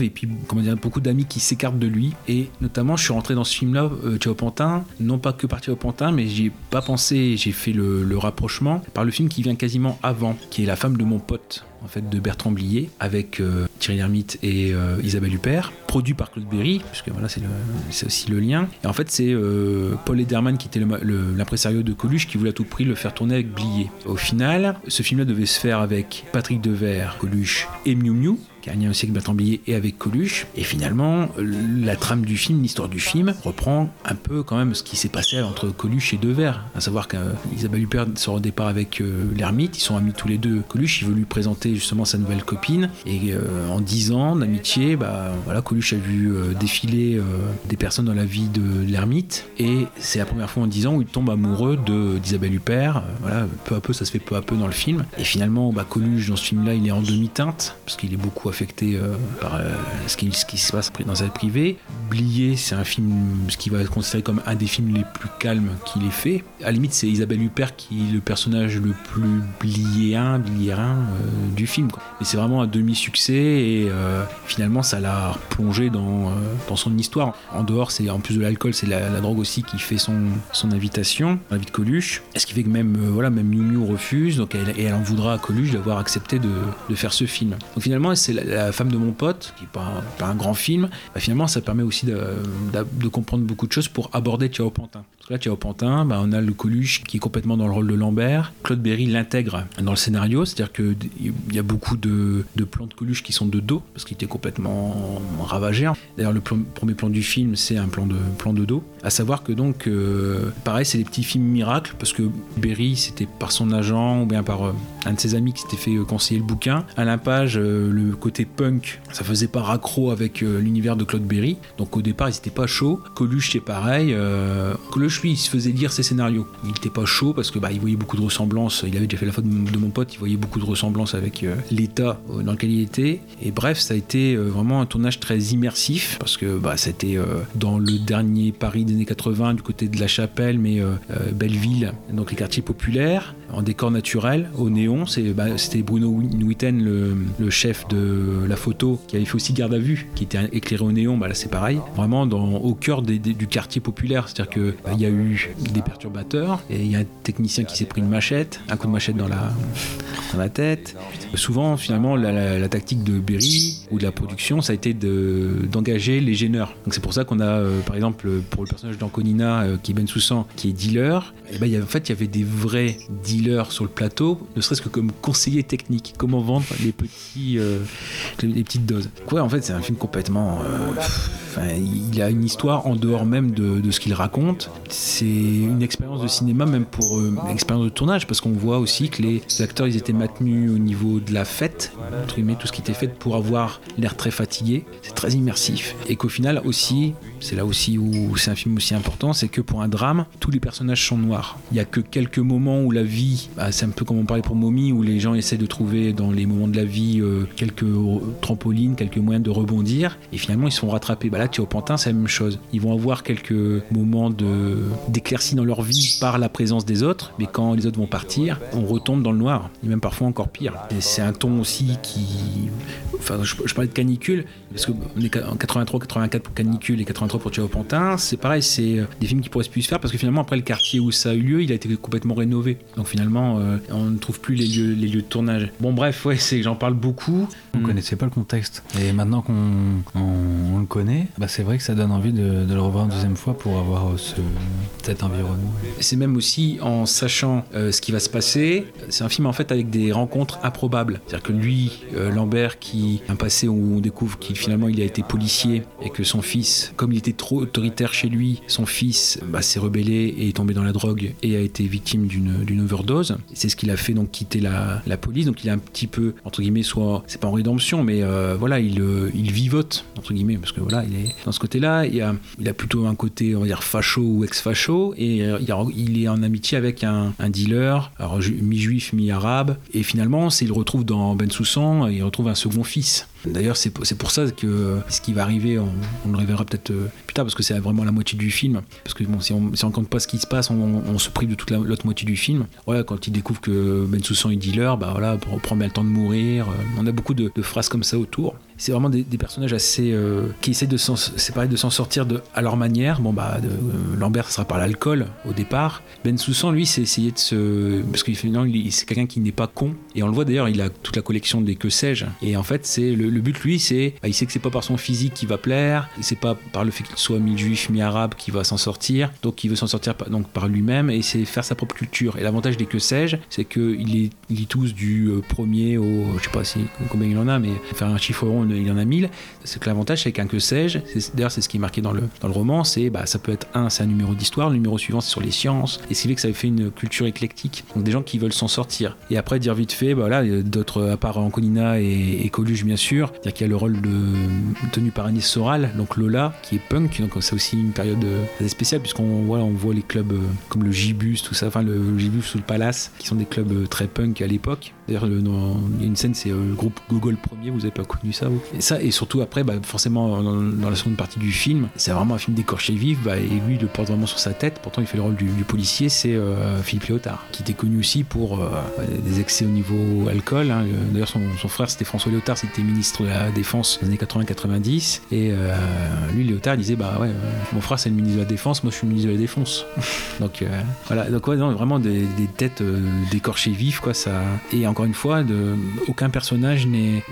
Et puis comment dire, beaucoup d'amis qui s'écartent de lui et notamment je suis rentré dans ce film-là, euh, Thiao Pantin, non pas que par Thiao Pantin, mais j'y ai pas pensé, j'ai fait le, le rapprochement par le film qui vient quasiment avant, qui est La femme de mon pote en fait de Bertrand Blier avec euh, Thierry Lhermitte et euh, Isabelle Huppert, produit par Claude Berry, puisque voilà c'est aussi le lien. Et en fait c'est euh, Paul Ederman qui était l'impresario de Coluche qui voulait à tout prix le faire tourner avec Blier. Au final, ce film-là devait se faire avec Patrick Devers, Coluche et Miu Miu a un lien aussi avec Bertrand Blier et avec Coluche. Et finalement, la trame du film, l'histoire du film, reprend un peu quand même ce qui s'est passé entre Coluche et Devers. À savoir qu'Isabelle Huppert sort au départ avec euh, l'ermite, ils sont amis tous les deux. Coluche, il veut lui présenter justement sa nouvelle copine. Et euh, en 10 ans d'amitié, bah, voilà, Coluche a vu euh, défiler euh, des personnes dans la vie de l'ermite. Et c'est la première fois en 10 ans où il tombe amoureux d'Isabelle Huppert. Euh, voilà, peu à peu, ça se fait peu à peu dans le film. Et finalement, bah, Coluche, dans ce film-là, il est en demi-teinte, parce qu'il est beaucoup affecté euh, par euh, ce, qui, se passe dans sa privée. Blier, c'est un film, ce qui va être considéré comme un des films les plus calmes qu'il ait fait. À la limite, c'est Isabelle Huppert qui est le personnage le plus bliéen, bliérin euh, du film. quoi. Mais c'est vraiment un demi-succès et euh, finalement, ça l'a plongé dans, dans son histoire. En dehors, c'est en plus de l'alcool, c'est la, drogue aussi qui fait son, son invitation, l'invite Coluche. Et ce qui fait que même, voilà, même Miu Miu refuse, donc elle, et elle en voudra à Coluche d'avoir accepté de, de faire ce film. Donc finalement, c'est la, la femme de mon pote, qui n'est pas, un- grand film. Bah, finalement, ça permet aussi de, comprendre beaucoup de choses pour aborder Thiao Pantin. Parce que là, Thiao Pantin, bah, on a le Coluche qui est complètement dans le rôle de Lambert. Claude Berry l'intègre dans le scénario, c'est-à-dire qu'il y a beaucoup de, plans de Coluche qui sont de dos, parce qu'il était complètement ravagé. D'ailleurs, le premier plan du film, c'est un plan de, plan de dos. À savoir que donc, euh, pareil, c'est des petits films miracles, parce que Berry, c'était par son agent ou bien par euh, un de ses amis qui s'était fait euh, conseiller le bouquin. Alain Page, le côté punk, ça faisait pas raccro avec l'univers de Claude Berry. Donc au départ, ils étaient pas chauds. Coluche, c'est pareil. euh, Coluche, lui, il se faisait lire ses scénarios. Il était pas chaud parce que bah, il voyait beaucoup de ressemblances. Il avait déjà fait la faute de mon pote, il voyait beaucoup de ressemblances avec euh, l'état euh, dans lequel il était. Et bref, ça a été euh, vraiment un tournage très immersif parce que bah, c'était dans le dernier Paris des années 80, du côté de la Chapelle, mais Belleville, donc les quartiers populaires, en décor naturel, au néon. Bah, c'était Bruno Nuiten, le, chef de la photo, qui avait fait aussi Garde à vue, qui était éclairé au néon. Bah, là, c'est pareil. Vraiment au cœur du quartier populaire. C'est-à-dire qu'il il y a eu des perturbateurs, et il y a un technicien qui s'est pris une machette, un coup de machette dans la, tête. Souvent, finalement, la, tactique de Berry ou de la production, ça a été de- d'engager les gêneurs. C'est pour ça qu'on a, euh, par exemple, pour le personnage d'Anconina, euh, qui est Ben Soussan, qui est dealer, et ben, en fait, il y avait des vrais dealers sur le plateau, ne serait-ce que comme conseiller technique, comment vendre les, petits, euh, les, petites doses? Quoi, en fait, c'est un film complètement... euh, il a une histoire en dehors même de, ce qu'il raconte. C'est une expérience de cinéma, même pour euh, une expérience de tournage, parce qu'on voit aussi que les acteurs ils étaient maintenus au niveau de la fête, entre tout ce qui était fait pour avoir l'air très fatigué. C'est très immersif. Et qu'au final aussi, c'est là aussi où c'est un film aussi important, c'est que pour un drame, tous les personnages sont noirs. Il y a que quelques moments où la vie, bah, c'est un peu comme on parlait pour Mommy, où les gens essaient de trouver dans les moments de la vie euh, quelques trampolines, quelques moyens de rebondir, et finalement ils sont rattrapés. Bah là, tu au Pantin, c'est la même chose. Ils vont avoir quelques moments d'éclaircie dans leur vie par la présence des autres, mais quand les autres vont partir, on retombe dans le noir, et même parfois encore pire. C'est un ton aussi qui, enfin, je, parlais de canicule parce que on est en 83, 84 pour canicule et 83 pour Ciao Pantin. C'est pareil, c'est euh, des films qui pourraient plus se faire parce que finalement après le quartier où ça a eu lieu, il a été complètement rénové. Donc finalement, euh, on ne trouve plus les lieux, les lieux de tournage. Bon bref, ouais, c'est j'en parle beaucoup. On Hmm. connaissait pas le contexte. Et maintenant qu'on on- on le connaît, bah c'est vrai que ça donne envie de, de le revoir une deuxième fois pour avoir euh, ce, cet environnement. C'est même aussi en sachant euh, ce qui va se passer. C'est un film en fait avec des rencontres improbables. C'est-à-dire que lui, euh, Lambert, qui a un passé où on découvre qu'il finalement il a été policier et que son fils, comme il était trop autoritaire chez lui, son fils bah, s'est rebellé et est tombé dans la drogue et a été victime d'une d'une C'est ce qu'il a fait donc quitter la, la police. Donc il est un petit peu entre guillemets soit c'est pas en rédemption, mais euh, voilà il euh, il vivote entre guillemets parce que voilà il est dans ce côté-là. Il a il a plutôt un côté on va dire facho ou ex-facho et euh, il, il est en amitié avec un, un dealer, mi-juif mi-arabe et finalement il retrouve dans Ben Soussan il retrouve un second fils. D'ailleurs, c'est pour, ça que ce qui va arriver, on, le reverra peut-être euh, plus tard, parce que c'est vraiment la moitié du film. Parce que bon, si on on compte pas ce qui se passe, on, se prive de toute la- l'autre moitié du film. Ouais, quand il découvre que Ben Soussan est dealer, bah voilà, prend bien le temps de mourir. euh, On a beaucoup de, de phrases comme ça autour. C'est vraiment des, personnages assez euh, qui essaient de s'en, de s'en sortir à leur manière. Bon bah, de- euh, Lambert, sera par l'alcool au départ. Ben Soussan, lui, c'est essayer de se, parce qu'il fait non, c'est quelqu'un qui n'est pas con. Et on le voit d'ailleurs, il a toute la collection des que sais-je. Et en fait, c'est le, le but, lui, c'est, bah, il sait que c'est pas par son physique qui va plaire, c'est pas par le fait qu'il soit mi-juif, mi-arabe qui va s'en sortir. Donc, il veut s'en sortir par, donc par lui-même et c'est faire sa propre culture. Et l'avantage des que sais-je, c'est qu'il est, il est tous du euh, premier au, je sais pas si combien il en a, mais faire un chiffre rond, il en a 1000. C'est que l'avantage, c'est qu'un que sais-je, c'est- d'ailleurs, c'est ce qui est marqué dans le, dans le roman, c'est, bah, ça peut être un, c'est un numéro d'histoire, le numéro suivant, c'est sur les sciences. Et ce qui fait que ça fait une culture éclectique. Donc, des gens qui veulent s'en sortir. Et après, dire vite fait, bah, voilà, il y a d'autres, à part Anconina et, Coluche, bien sûr, c'est-à-dire qu'il y a le rôle de, tenu par Anis Soral, donc Lola, qui est punk, donc c'est aussi une période euh, assez spéciale, puisqu'on voilà, on voit les clubs euh, comme le Gibus, tout ça, enfin le Gibus ou le Palace, qui sont des clubs euh, très punk à l'époque. D'ailleurs, il y a une scène, c'est euh, le groupe Google premier, vous avez pas connu ça, vous? Et ça, et surtout après, bah, forcément, dans, la seconde partie du film, c'est vraiment un film d'écorché vif, bah, et lui, il le porte vraiment sur sa tête. Pourtant, il fait le rôle du, policier, c'est euh, Philippe Léotard, qui était connu aussi pour euh, des excès au niveau alcool. hein. Le- D'ailleurs, son, frère, c'était François Léotard, c'était ministre de la Défense dans les années 80-90. Et lui, Léotard, il disait, bah ouais, mon frère, c'est le ministre de la Défense, moi, je suis le ministre de la Défense. <laughs> donc voilà, donc ouais, vraiment des, têtes d'écorchés vifs, quoi, ça. Encore une fois, aucun personnage n'est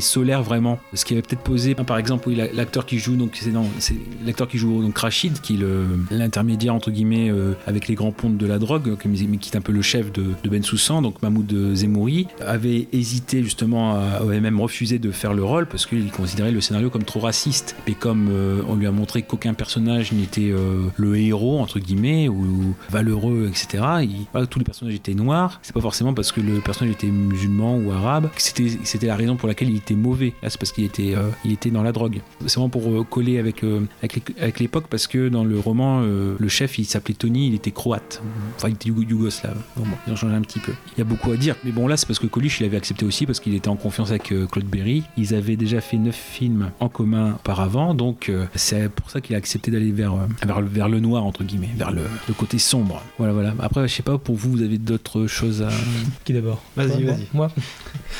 solaire vraiment. Ce qui avait peut-être posé, hein, par exemple, l'acteur qui joue, donc c'est l'acteur qui joue donc Rachid, qui est l'intermédiaire entre guillemets euh, avec les grands pontes de la drogue, qui est un peu le chef de, de Ben Soussan, donc Mahmoud Zemouri, avait hésité justement, à, avait même refusé de faire le rôle parce qu'il considérait le scénario comme trop raciste. Et comme euh, on lui a montré qu'aucun personnage n'était euh, le héros entre guillemets ou valeureux, etc. Tous les personnages étaient noirs. C'est pas forcément parce que le personnage était musulman ou arabe c'était c'était la raison pour laquelle il était mauvais. Là, c'est parce qu'il était euh, il était dans la drogue. C'est vraiment pour euh, coller avec euh, avec l'époque parce que dans le roman euh, le chef il s'appelait Tony, il était croate. Enfin, il était yougo- yougoslave. Bon, bon, ils ont changé un petit peu. Il y a beaucoup à dire. Mais bon, là, c'est parce que Coluche, il avait accepté aussi parce qu'il était en confiance avec euh, Claude Berry. Ils avaient déjà fait neuf films en commun auparavant. Donc, euh, c'est pour ça qu'il a accepté d'aller vers, euh, vers, le- vers le noir, entre guillemets, vers le, le côté sombre. Voilà, voilà. Après, je sais pas, pour vous, vous avez d'autres choses à. Qui d'abord? Vas-y, Moi, vas-y. Moi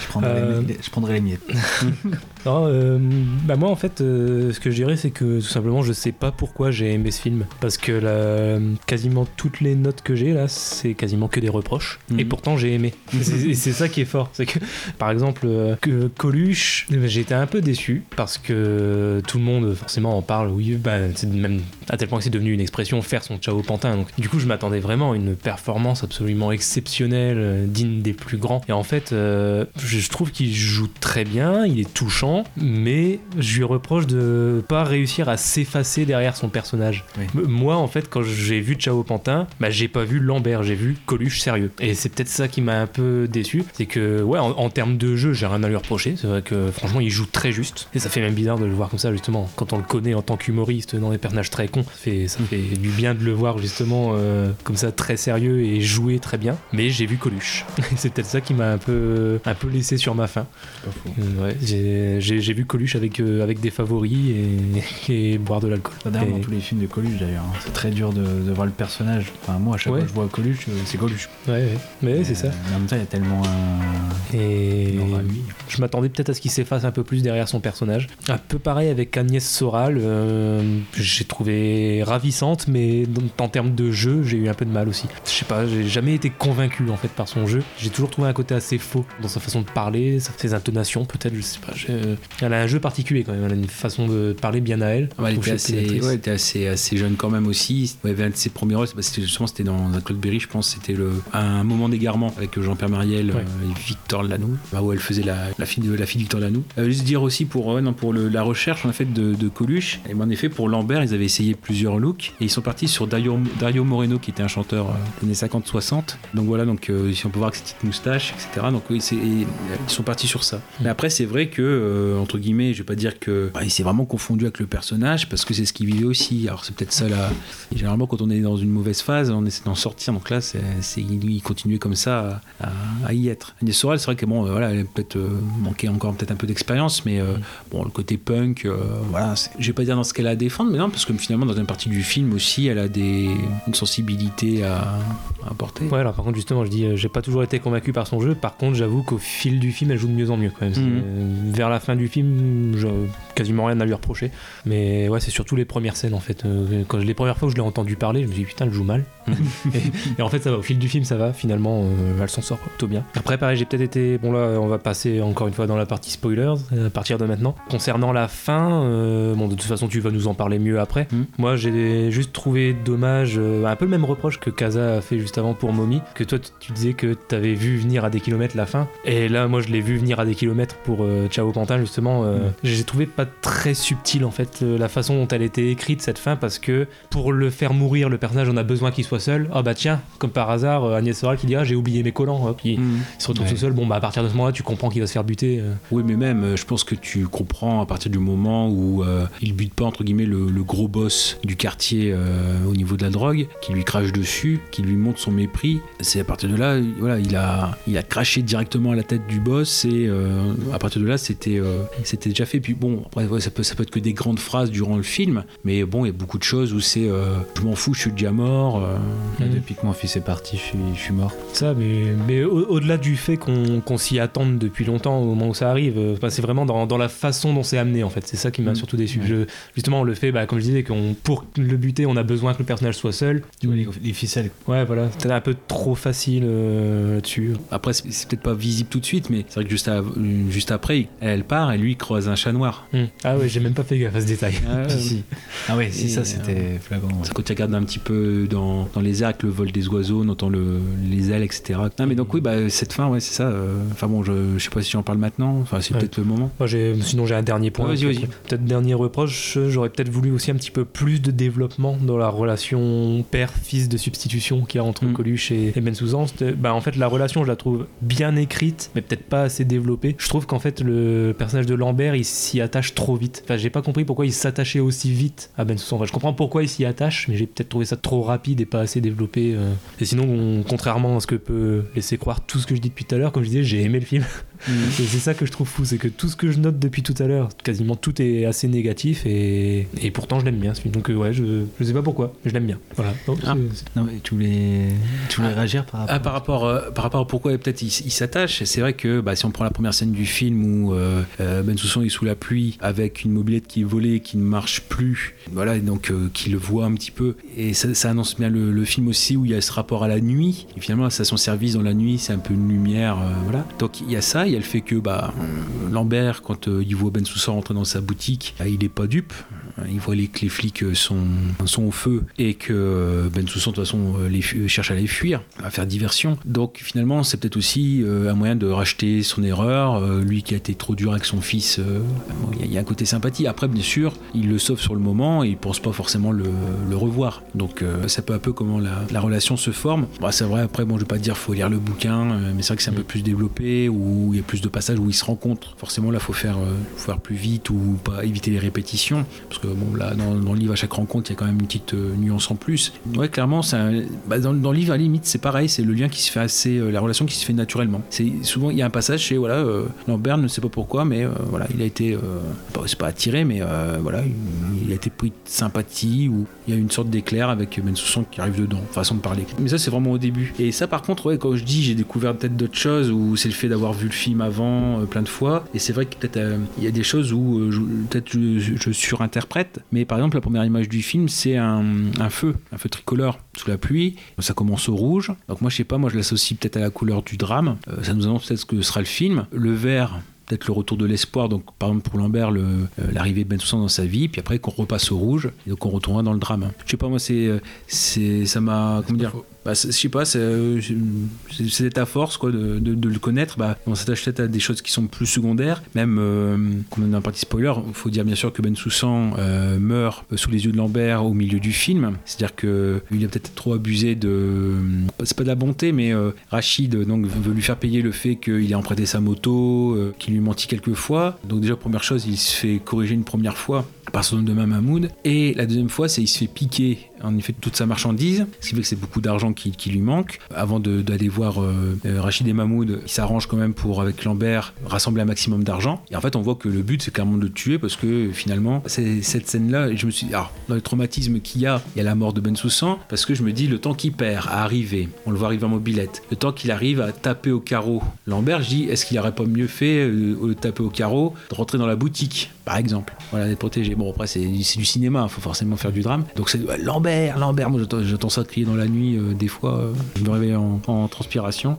Je prendrai, Euh, les, je prendrai les miettes. <laughs> Non, euh, bah moi en fait, euh, ce que je dirais, c'est que tout simplement, je sais pas pourquoi j'ai aimé ce film. Parce que la- quasiment toutes les notes que j'ai là, c'est quasiment que des reproches. Mhm. Et pourtant, j'ai aimé. <laughs> Et c'est ça qui est fort. C'est que, par exemple, euh, que Coluche, été un peu déçu parce que tout le monde forcément en parle. Oui, bah, c'est même à tel point que c'est devenu une expression faire son Ciao Pantin. Donc, du coup, je m'attendais vraiment à une performance absolument exceptionnelle, digne des plus grands. Et en fait, euh, je trouve qu'il joue très bien, il est touchant, mais je lui reproche de pas réussir à s'effacer derrière son personnage. Oui. Moi, en fait, quand j'ai vu Ciao Pantin, bah, j'ai pas vu Lambert, j'ai vu Coluche sérieux. Et c'est peut-être ça qui m'a un peu déçu. C'est que, ouais, en, en termes de jeu, j'ai rien à lui reprocher. C'est vrai que, franchement, il joue très juste. Et ça fait même bizarre de le voir comme ça, justement. Quand on le connaît en tant qu'humoriste dans des personnages très cons, ça fait, ça fait du bien de le voir, justement, euh, comme ça, très sérieux et jouer très bien. Mais j'ai vu Coluche. <laughs> c'est peut-être ça qui m'a un peu, un peu laissé sur ma faim. Euh, Ouais, j'ai j'ai- vu Coluche avec, euh, avec des favoris et, et boire de l'alcool. Pas d'ailleurs dans Et- tous les films de Coluche d'ailleurs. hein. C'est très dur de, de voir le personnage. Enfin, moi, à chaque Ouais. fois que je vois Coluche, euh, c'est Coluche. Ouais, ouais. Mais c'est ça. Euh, en même temps, il y a tellement un. Et je m'attendais peut-être à ce qu'il s'efface un peu plus derrière son personnage. Un peu pareil avec Agnès Soral. euh, j'ai trouvé ravissante, mais en termes de jeu, j'ai eu un peu de mal aussi. Je sais pas, j'ai jamais été convaincu en fait par son jeu. J'ai toujours trouvé un côté assez faux dans sa façon de parler, ses intonations peut-être, je sais pas. j'ai- Elle a un jeu particulier quand même. Elle a une façon de parler bien à elle. Ouais, elle était assez, cette actrice. ouais, elle était assez, assez jeune quand même aussi. Ouais, un de ses premiers rôles, c'était justement c'était dans un Claude Berry, je pense, c'était le un moment d'égarement avec Jean-Pierre Mariel euh, et Victor Lanoux, bah, où elle faisait la, la fille de la fille de Victor Lanoux. Euh, juste dire aussi pour non, pour le- la recherche en fait de, de Coluche. Et en effet pour Lambert, ils avaient essayé plusieurs looks et ils sont partis sur Dario, Dario Moreno qui était un chanteur euh, des années 50-60. Donc voilà, donc euh, si on peut voir que cette petite moustache, etc. Donc oui, euh, ils sont partis sur ça. Mais après c'est vrai que euh, entre guillemets, je vais pas dire que bah, il s'est vraiment confondu avec le personnage parce que c'est ce qu'il vivait aussi. Alors c'est peut-être ça là. Généralement quand on est dans une mauvaise phase, on essaie d'en sortir. Donc là, c'est, c'est- il continuait comme ça à, y être. Agnès Sorel, c'est vrai que bon, euh, voilà, elle a peut-être euh, manqué encore peut-être un peu d'expérience, mais euh, bon, le côté punk, voilà, je vais pas dire dans ce qu'elle a à défendre, mais non, parce que finalement dans une partie du film aussi, elle a des une sensibilité à, à apporter. Ouais, alors par contre, justement, je dis, j'ai pas toujours été convaincu par son jeu. Par contre, j'avoue qu'au fil du film, elle joue de mieux en mieux quand même. Euh, vers la fin du film, j'ai quasiment rien à lui reprocher. Mais ouais, c'est surtout les premières scènes en fait. Euh, Quand les premières fois que je l'ai entendu parler, je me suis dit putain, elle joue mal. <laughs> et, et en fait, ça va. Au fil du film, ça va. Finalement, euh, elle s'en sort plutôt bien. Après, pareil, j'ai peut-être été. Bon, là, on va passer encore une fois dans la partie spoilers euh, à partir de maintenant. Concernant la fin, euh, bon, de toute façon, tu vas nous en parler mieux après. Mhm. Moi, j'ai juste trouvé dommage, euh, un peu le même reproche que Kaza a fait juste avant pour Mommy, que toi, tu- disais que t'avais vu venir à des kilomètres la fin. Et là, moi, je l'ai vu venir à des kilomètres pour Ciao Pantin, justement. Mhm. J'ai trouvé pas très subtil, en fait, la façon dont elle était écrite, cette fin, parce que pour le faire mourir, le personnage, on a besoin qu'il soit seul. Ah bah tiens, comme par hasard, euh, Agnès Soral qui dit Ah, j'ai oublié mes collants. Hop, il, il se retrouve Ouais. tout seul. Bon, bah à partir de ce moment-là, tu comprends qu'il va se faire buter. euh. Oui, mais même, euh, je pense que tu comprends à partir du moment où euh, il bute pas entre guillemets le, le gros boss du quartier euh, au niveau de la drogue, qui lui crache dessus, qui lui montre son mépris. C'est à partir de là, voilà, il a, il a craché directement à la tête du boss et euh, à partir de là, c'était, c'était déjà fait. Puis bon, après, ouais, ça peut, ça peut être que des grandes phrases durant le film, mais bon, il y a beaucoup de choses où c'est, je m'en fous, je suis déjà mort. Euh, Là, Mhm. Depuis que mon fils est parti, je suis, je suis mort. Ça, mais, mais au- au-delà du fait qu'on s'y attende depuis longtemps au moment où ça arrive, euh, enfin, c'est vraiment dans, dans la façon dont c'est amené en fait. C'est ça qui m'a Mm. surtout déçu. Ouais. Je- justement, le fait, bah, comme je disais, qu'on pour le buter, on a besoin que le personnage soit seul. Tu vois les, les ficelles. Ouais, voilà. C'était un peu trop facile euh, là-dessus. Après, c'est, peut-être pas visible tout de suite, mais c'est vrai que juste, à- juste après, elle part et lui il croise un chat noir. Hmm. Ah ouais, j'ai même pas fait gaffe à ce détail. Ah, <laughs> Si, si. Ah ouais, si, Et, ça euh, c'était flagrant. ouais. Quand tu regardes un petit peu dans, dans les airs avec le vol des oiseaux, on entend le, les ailes, etc. Non, mais donc, oui, bah, cette fin, ouais, c'est ça. euh, Enfin bon, je, je sais pas si j'en parle maintenant. Enfin, c'est Ouais. peut-être le moment. Moi, sinon, j'ai un dernier point. Ouais, vas-y, vas-y. Peut-être dernier reproche, j'aurais peut-être voulu aussi un petit peu plus de développement dans la relation père-fils de substitution qu'il y a entre Mm. Coluche et, et Ben Souzan. C'était- Bah, en fait, la relation, je la trouve bien écrite, mais peut-être pas assez développée. Je trouve qu'en fait, le personnage de Lambert, il s'y attache trop vite. Enfin, j'ai pas compris pourquoi il s'attachait aussi vite à Ben Souzan. Enfin, je comprends pourquoi il s'y attache, mais j'ai peut-être trouvé ça trop rapide et pas assez développé. euh. Et sinon, on- contrairement à ce que peut laisser croire tout ce que je dis depuis tout à l'heure, comme je disais, j'ai aimé le film. Et c'est ça que je trouve fou, c'est que tout ce que je note depuis tout à l'heure, quasiment tout est assez négatif et, et pourtant je l'aime bien ce film. Donc euh, ouais, je, je sais pas pourquoi, mais je l'aime bien. Voilà. Donc, Ah. Non, mais tu voulais, tu voulais réagir par rapport Ah, par rapport, euh, par rapport à pourquoi peut-être il, il s'attache, c'est vrai que bah, si on prend la première scène du film où euh, euh, Ben Soussan est sous la pluie avec une mobilette qui est volée, qui ne marche plus, voilà, et donc euh, qui le voit un petit peu, et ça, ça annonce bien le, le film aussi où il y a ce rapport à la nuit, et finalement à son service dans la nuit, c'est un peu une lumière, euh, voilà. Donc il y a ça, ça. Il y a le fait que bah, euh, Lambert, quand euh, il voit Ben Sousa rentrer dans sa boutique, bah, il n'est pas dupe. Il voit les, que les flics euh, sont, sont au feu et que euh, Ben Soussan, de toute façon, euh, cherche à les fuir, à faire diversion. Donc finalement, c'est peut-être aussi euh, un moyen de racheter son erreur. Euh, lui qui a été trop dur avec son fils, euh, il y a- un côté sympathie. Après, bien sûr, il le sauve sur le moment et il pense pas forcément le, revoir. Donc euh, c'est peu à peu comment la, la relation se forme. Bon, c'est vrai, après, bon, je vais pas dire faut lire le bouquin, euh, mais c'est vrai que c'est un peu plus développé, où il y a plus de passages où ils se rencontrent. Forcément, là, faut faire, euh, faut faire plus vite ou pas éviter les répétitions. Bon, là, dans, dans le livre, à chaque rencontre, il y a quand même une petite euh, nuance en plus. Ouais, clairement, un- bah, dans, dans le livre, à la limite, c'est pareil, c'est le lien qui se fait assez, euh, la relation qui se fait naturellement. Souvent, il y a un passage chez, voilà, euh, Lambert ne sait pas pourquoi, mais voilà, il a été, c'est pas attiré, mais voilà, il, a été pris de sympathie ou il y a une sorte d'éclair avec Ben Soussan qui arrive dedans, façon de parler. Mais ça, c'est vraiment au début. Et ça, par contre, ouais, quand je dis j'ai découvert peut-être d'autres choses, ou c'est le fait d'avoir vu le film avant plein de fois, et c'est vrai que peut-être il y a des choses où peut-être je surinterprète, mais par exemple, la première image du film, c'est un, un feu, un feu tricolore sous la pluie. Ça commence au rouge. Donc moi, je sais pas, moi je l'associe peut-être à la couleur du drame. Euh, ça nous annonce peut-être ce que sera le film. Le vert, peut-être le retour de l'espoir. Donc, par exemple, pour Lambert, euh, l'arrivée de Ben Soussan dans sa vie, puis après qu'on repasse au rouge, et donc on retournera dans le drame. Je sais pas, moi, c'est, euh, c'est, ça m'a, comment dire, bah, je sais pas, c'est, euh, ta force, quoi, de, le connaître. Bah, on s'attache peut-être à des choses qui sont plus secondaires. Même, euh, comme on dans la partie spoiler, il faut dire bien sûr que Ben Soussan euh, meurt sous les yeux de Lambert au milieu du film. C'est-à-dire que il a peut-être trop abusé de, c'est pas de la bonté, mais Rachid donc veut lui faire payer le fait qu'il ait emprunté sa moto, qu'il lui mentit quelques fois. Donc déjà première chose, il se fait corriger une première fois par son de Mahmoud. Et la deuxième fois, c'est il se fait piquer en effet toute sa marchandise, ce qui fait que c'est beaucoup d'argent qui, lui manque. Avant d'aller voir euh, euh, Rachid et Mahmoud, il s'arrange quand même pour, avec Lambert, rassembler un maximum d'argent. Et en fait, on voit que le but, c'est clairement de le tuer parce que finalement, cette scène-là, je me suis dit, alors, dans le traumatisme qu'il y a, il y a la mort de Ben Soussan, parce que je me dis, le temps qu'il perd à arriver, on le voit arriver en mobilette, le temps qu'il arrive à taper au carreau Lambert, je dis, est-ce qu'il aurait pas mieux fait, euh, au taper au carreau, de rentrer dans la boutique, par exemple? Voilà, d'être protégé. Bon, après, c'est du cinéma, il faut forcément faire du drame. Donc, c'est Lambert, Lambert, moi j'entends- ça crier dans la nuit, euh, des fois, euh, je me réveille en, transpiration.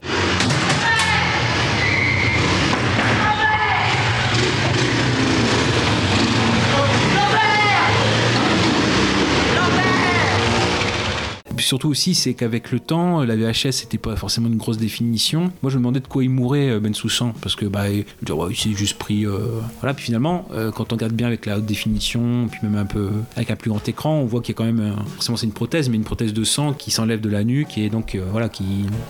Surtout aussi, c'est qu'avec le temps, la VHS c'était pas forcément une grosse définition. Moi, je me demandais de quoi il mourait, euh, Ben Soussan, parce que bah, il, ouais, il s'est juste pris. euh, Voilà. Puis finalement, euh, quand on regarde bien avec la haute définition, puis même un peu avec un plus grand écran, on voit qu'il y a quand même, forcément, c'est une prothèse, mais une prothèse de sang qui s'enlève de la nuque et donc voilà, qui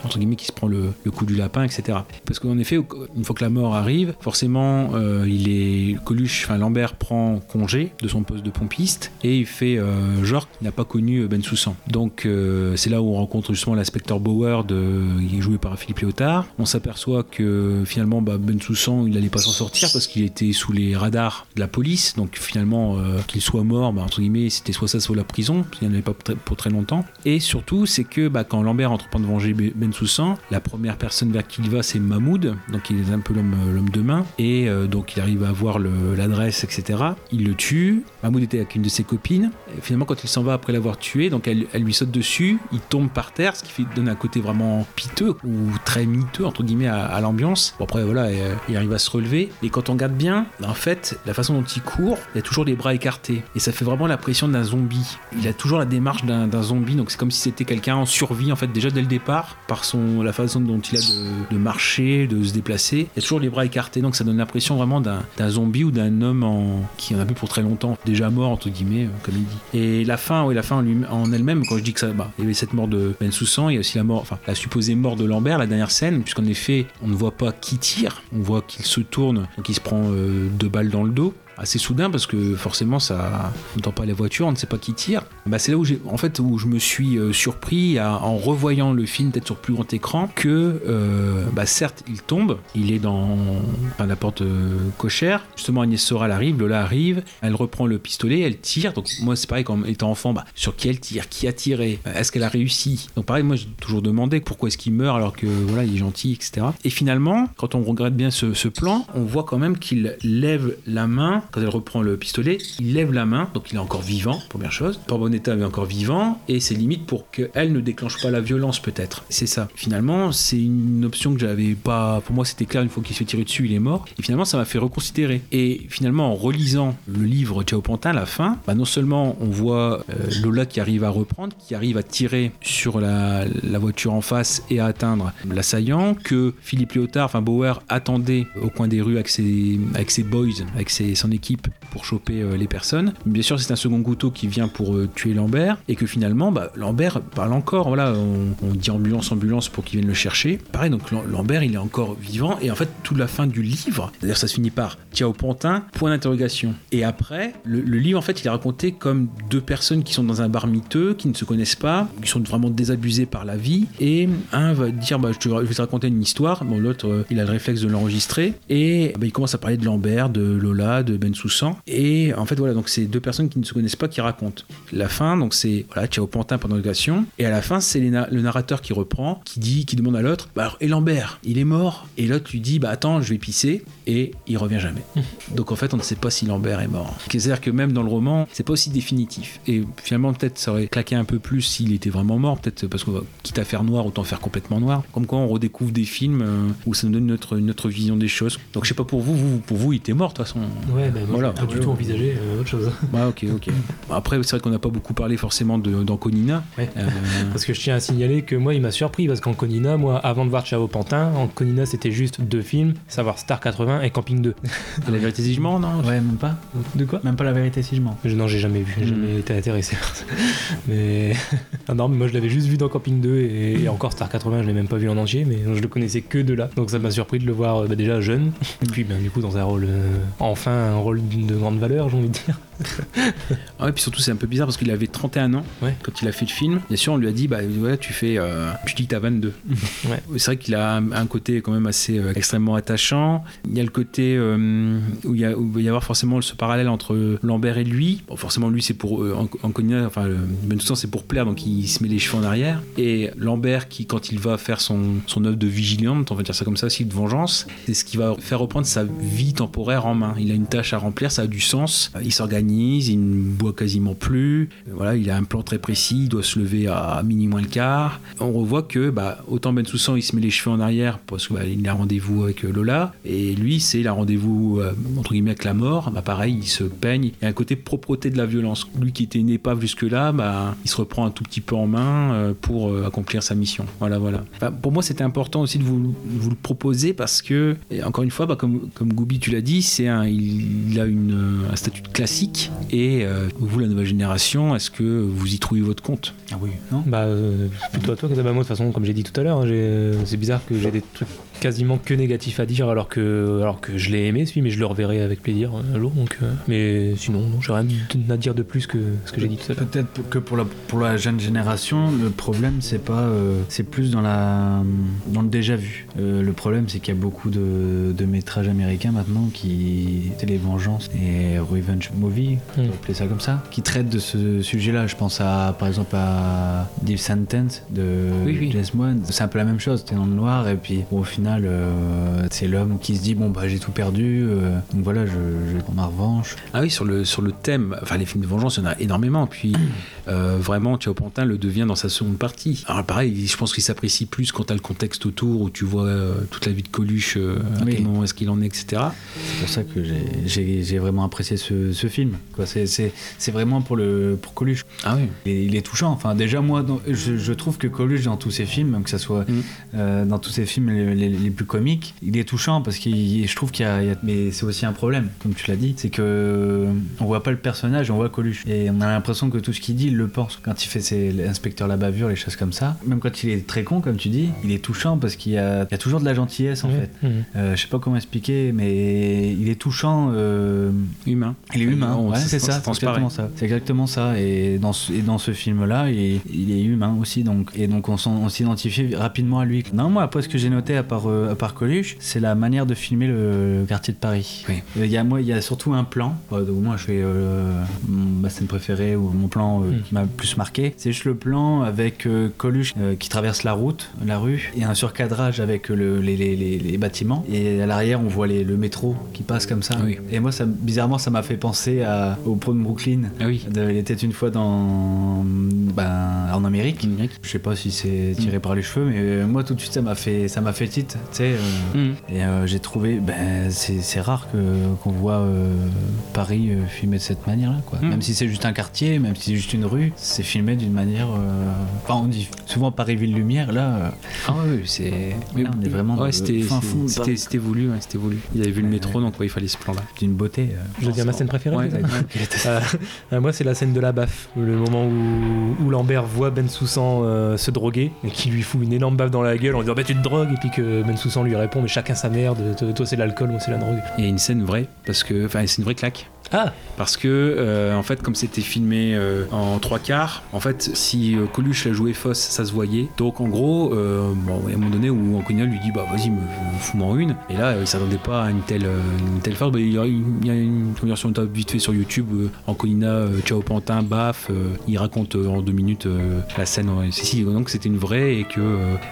entre guillemets, qui se prend le, coup du lapin, etc. Parce qu'en effet, une fois que la mort arrive, forcément, il est Coluche, enfin Lambert prend congé de son poste de pompiste et il fait genre qu'il n'a pas connu Ben Soussan. Donc c'est là où on rencontre justement l'inspecteur Bauer, de, est joué par Philippe Léotard. On s'aperçoit que finalement bah, Ben Soussan il n'allait pas s'en sortir parce qu'il était sous les radars de la police. Donc finalement euh, qu'il soit mort, bah, entre guillemets, c'était soit ça soit la prison. Il n'y en avait pas pour très, pour très longtemps. Et surtout c'est que bah, quand Lambert entreprend de venger Ben Soussan, la première personne vers qui il va c'est Mahmoud, donc il est un peu l'homme l'homme de main et euh, donc il arrive à avoir l'adresse, etc. Il le tue. Mahmoud était avec une de ses copines. Et finalement, quand il s'en va après l'avoir tué, donc elle, elle lui saute dessus, il tombe par terre, ce qui fait, donne un côté vraiment piteux ou très miteux entre guillemets à, l'ambiance. Bon après voilà, euh, il arrive à se relever. Et quand on regarde bien, en fait, la façon dont il court, il a toujours les bras écartés et ça fait vraiment l'impression d'un zombie. Il a toujours la démarche d'un zombie, donc c'est comme si c'était quelqu'un en survie en fait déjà dès le départ par son la façon dont il a de, marcher, de se déplacer. Il a toujours les bras écartés, donc ça donne l'impression vraiment d'un zombie ou d'un homme en, qui en a vu pour très longtemps, mort entre guillemets, euh, comme il dit. Et la fin, oui, la fin en, elle-même, quand je dis que ça, bah, il y avait cette mort de Ben Soussan, il y a aussi la mort, enfin la supposée mort de Lambert, la dernière scène, puisqu'en effet, on ne voit pas qui tire, on voit qu'il se tourne, donc il se prend euh, deux balles dans le dos assez soudain parce que forcément ça on n'entend pas les voitures on ne sait pas qui tire bah, c'est là où en fait où je me suis euh, surpris en revoyant le film peut-être sur plus grand écran que euh, bah, certes il tombe il est dans la porte euh, cochère. Justement Agnès Soral arrive Lola arrive elle reprend le pistolet elle tire. Donc moi c'est pareil quand étant enfant bah, sur qui elle tire qui a tiré est-ce qu'elle a réussi? Donc pareil moi j'ai toujours demandé pourquoi est-ce qu'il meurt alors que voilà il est gentil etc et finalement quand on regrette bien ce, plan on voit quand même qu'il lève la main. Quand elle reprend le pistolet, il lève la main, donc il est encore vivant, première chose. Barbonetta est encore vivant, et c'est limite pour qu'elle ne déclenche pas la violence, peut-être. C'est ça. Finalement, c'est une option que j'avais pas. Pour moi, c'était clair, une fois qu'il se fait tirer dessus, il est mort. Et finalement, ça m'a fait reconsidérer. Et finalement, en relisant le livre Ciao Pantin, la fin, bah, non seulement on voit euh, Lola qui arrive à reprendre, qui arrive à tirer sur la, la voiture en face et à atteindre l'assaillant, que Philippe Léotard, enfin Bauer, attendait au coin des rues avec ses, avec ses boys, avec ses- son équipe pour choper euh, les personnes. Bien sûr, c'est un second couteau qui vient pour euh, tuer Lambert et que finalement, bah, Lambert parle encore. Voilà, on, dit ambulance, ambulance pour qu'ils viennent le chercher. Pareil, donc Lam- Lambert, il est encore vivant et en fait, toute la fin du livre, d'ailleurs, ça se finit par Ciao Pantin, point d'interrogation. Et après, le, livre, en fait, il est raconté comme deux personnes qui sont dans un bar miteux, qui ne se connaissent pas, qui sont vraiment désabusées par la vie. Et un va dire, bah, je vais te raconter une histoire. Bon, l'autre, euh, il a le réflexe de l'enregistrer. Et bah, il commence à parler de Lambert, de Lola, de Ben Soussan. Et en fait, voilà, donc c'est deux personnes qui ne se connaissent pas qui racontent. La fin, donc c'est voilà, Ciao Pantin pendant l'interrogation. Et à la fin, c'est na- le narrateur qui reprend, qui dit, qui demande à l'autre, bah, alors, et Lambert, il est mort? Et l'autre lui dit, bah attends, je vais pisser. Et il revient jamais. <laughs> Donc en fait, on ne sait pas si Lambert est mort. C'est-à-dire que même dans le roman, c'est pas aussi définitif. Et finalement, peut-être ça aurait claqué un peu plus s'il était vraiment mort. Peut-être parce que quitte à faire noir, autant faire complètement noir. Comme quoi, on redécouvre des films euh, où ça nous donne notre, notre vision des choses. Donc je sais pas pour vous, vous pour vous, il était mort de toute façon. Ouais, bah, moi, Voilà. pas du tout envisagé euh, autre chose. Ouais, ok, ok. <laughs> Après, c'est vrai qu'on n'a pas beaucoup parlé forcément d'Anconina. Ouais. Euh, <laughs> Parce que je tiens à signaler que moi, il m'a surpris parce qu'en Conina, moi, avant de voir Ciao Pantin, en Conina, c'était juste deux films, savoir Star 80 et Camping 2. <laughs> la vérité si je mens, non? Ouais, même pas. De quoi? Même pas la vérité si je mens. Je- Non, j'ai jamais vu, j'ai Hmm. jamais été intéressé par ça. Mais. <laughs> Ah non, mais moi je l'avais juste vu dans Camping 2 et, et encore Star 80, je l'ai même pas vu en entier, mais je le connaissais que de là. Donc ça m'a surpris de le voir euh, bah, déjà jeune, et puis ben, du coup dans un rôle. euh, enfin, un rôle de grande valeur, j'ai envie de dire. Ah ouais, puis surtout c'est un peu bizarre parce qu'il avait 31 ans Ouais. quand il a fait le film. Bien sûr, on lui a dit bah voilà, tu fais euh, tu dis que t'as 22. Ouais. C'est vrai qu'il a un, un côté quand même assez euh, extrêmement attachant. Il y a le côté euh, où il, y a, où il va y avoir forcément ce parallèle entre Lambert et lui. Bon, forcément lui c'est pour euh, en, en Conina, enfin euh, Ben c'est pour plaire donc il se met les cheveux en arrière. Et Lambert qui quand il va faire son, son œuvre de vigilante, on va dire ça comme ça aussi, de vengeance, c'est ce qui va faire reprendre sa vie temporaire en main. Il a une tâche à remplir, ça a du sens. Il s'organise, il ne boit quasiment plus. Voilà, il a un plan très précis, il doit se lever à minuit moins le quart. On revoit que bah, autant Ben Soussan il se met les cheveux en arrière parce qu'il bah, a rendez-vous avec euh, Lola, et lui c'est il a rendez-vous euh, entre guillemets avec la mort. Bah, pareil, il se peigne. Il y a un côté propreté de la violence. Lui qui était une épave jusque-là, bah, il se reprend un tout petit peu en main euh, pour euh, accomplir sa mission. Voilà, voilà. Pour moi, c'était important aussi de vous, le proposer parce que, encore une fois, bah, comme, comme Goubi, tu l'as dit, c'est un, il, a euh, un statut de classique. Et euh, vous, la nouvelle génération, est-ce que vous y trouvez votre compte? Ah oui, non? Bah, euh, plutôt à toi que bah, moi, de toute façon, comme j'ai dit tout à l'heure, hein, j'ai- c'est bizarre que j'ai des trucs quasiment que négatifs à dire alors que, alors que je l'ai aimé ce film et je le reverrai avec plaisir euh, un jour. Donc, euh, mais sinon, non, j'ai rien à dire de plus que ce que j'ai dit tout à l'heure. Peut-être que pour la, pour la jeune génération, le problème c'est pas, euh, c'est plus dans la, dans le déjà vu. Euh, le problème c'est qu'il y a beaucoup de, de métrages américains maintenant qui, c'est les vengeances et revenge movie, on peut Mm. appeler ça comme ça, qui traitent de ce sujet-là. Je pense à, par exemple à Deep Sentence de Oui, oui. James Wan. C'est un peu la même chose. T'es dans le noir et puis bon, au final, euh, c'est l'homme qui se dit bon bah j'ai tout perdu, euh, donc voilà, je, je vais prendre ma revanche. Ah oui, sur le, sur le thème, enfin les films de vengeance, il y en a énormément. Puis euh, vraiment, Ciao Pantin le devient dans sa seconde partie. Alors pareil, je pense qu'il s'apprécie plus quand tu as le contexte autour, où tu vois euh, toute la vie de Coluche, à Oui. quel moment est-ce qu'il en est, etc. C'est pour ça que j'ai- vraiment apprécié ce, ce film. C'est- vraiment pour, le, pour Coluche. Ah oui. Il est, il est touchant. Enfin, déjà, moi, dans- je, je trouve que Coluche, dans tous ses films, que ça soit Mm. euh, dans tous ses films les, les- les plus comiques, il est touchant parce que je trouve qu'il y, a- il y a. Mais c'est aussi un problème, comme tu l'as dit, c'est que on voit pas le personnage, on voit Coluche. Et on a l'impression que tout ce qu'il dit, il le pense. Quand il fait ses l'inspecteur la bavure, les choses comme ça. Même quand il est très con, comme tu dis, il est touchant parce qu'il y a, il y a toujours de la gentillesse, en fait. Mhm. Euh, je sais pas comment expliquer, mais il est touchant. euh, Humain. il est humain, On- ouais, c'est ça ça, c'est exactement ça. C'est exactement ça. Et dans ce, et dans ce film-là, il, il est humain aussi, donc et donc on s'identifie rapidement à lui. Non, moi après ce que j'ai noté, à part par, euh, par Coluche, c'est la manière de filmer le, le quartier de Paris. Oui. Euh, Il y a, moi, il y a surtout un plan, euh, où moi je fais ma scène préférée ou mon plan euh, Mm. qui m'a le plus marqué. C'est juste le plan avec euh, Coluche qui traverse la route, la rue, et un surcadrage avec le- les, les- les- les bâtiments. Et à l'arrière, on voit le métro qui passe comme ça. Oui. Et moi, ça, bizarrement, ça m'a fait penser à, au pont de Brooklyn. Ah oui. De, il était une fois dans, ben, en Amérique. Amérique. Je sais pas si c'est tiré par les cheveux, mais moi tout de suite ça m'a fait ça m'a fait titre, tu sais. euh, Mm. et euh, j'ai trouvé, ben c'est rare que qu'on voit euh, Paris euh, filmé de cette manière-là, quoi. Mm. Même si c'est juste un quartier, même si c'est juste une rue, c'est filmé d'une manière. euh, Enfin, on dit souvent Paris-Ville Lumière, là. euh, Ah oui, c'est. On est vraiment dans Ouais, le c'était c'était voulu, ouais, c'était voulu. Il avait vu le métro, donc ouais, il fallait ce plan-là. d'une beauté. euh, Je veux dire ma scène préférée moi, c'est la scène de la baffe. Le moment où, où Lambert voit Ben Soussan euh, se droguer et qui lui fout une énorme baffe dans la gueule en disant Bah, tu te drogues. Et puis que Ben Soussan lui répond Mais chacun sa merde. Toi, c'est l'alcool, moi, c'est la drogue. Il y a une scène vraie, parce que. Enfin, c'est une vraie claque. Ah Parce que, euh, en fait, comme c'était filmé euh, en trois quarts, en fait, si euh, Coluche l'a joué fausse, ça se voyait. Donc, en gros, euh, bon, il y a un moment donné où Anconina lui dit Bah, vas-y, me, fous-moi une. Et là, il s'attendait pas à une telle, une telle force. Bah, il y a une, une top vite fait sur YouTube Anconina, Ciao Pantin, baf. il raconte en deux minutes la scène. Si, si, donc c'était une vraie et que,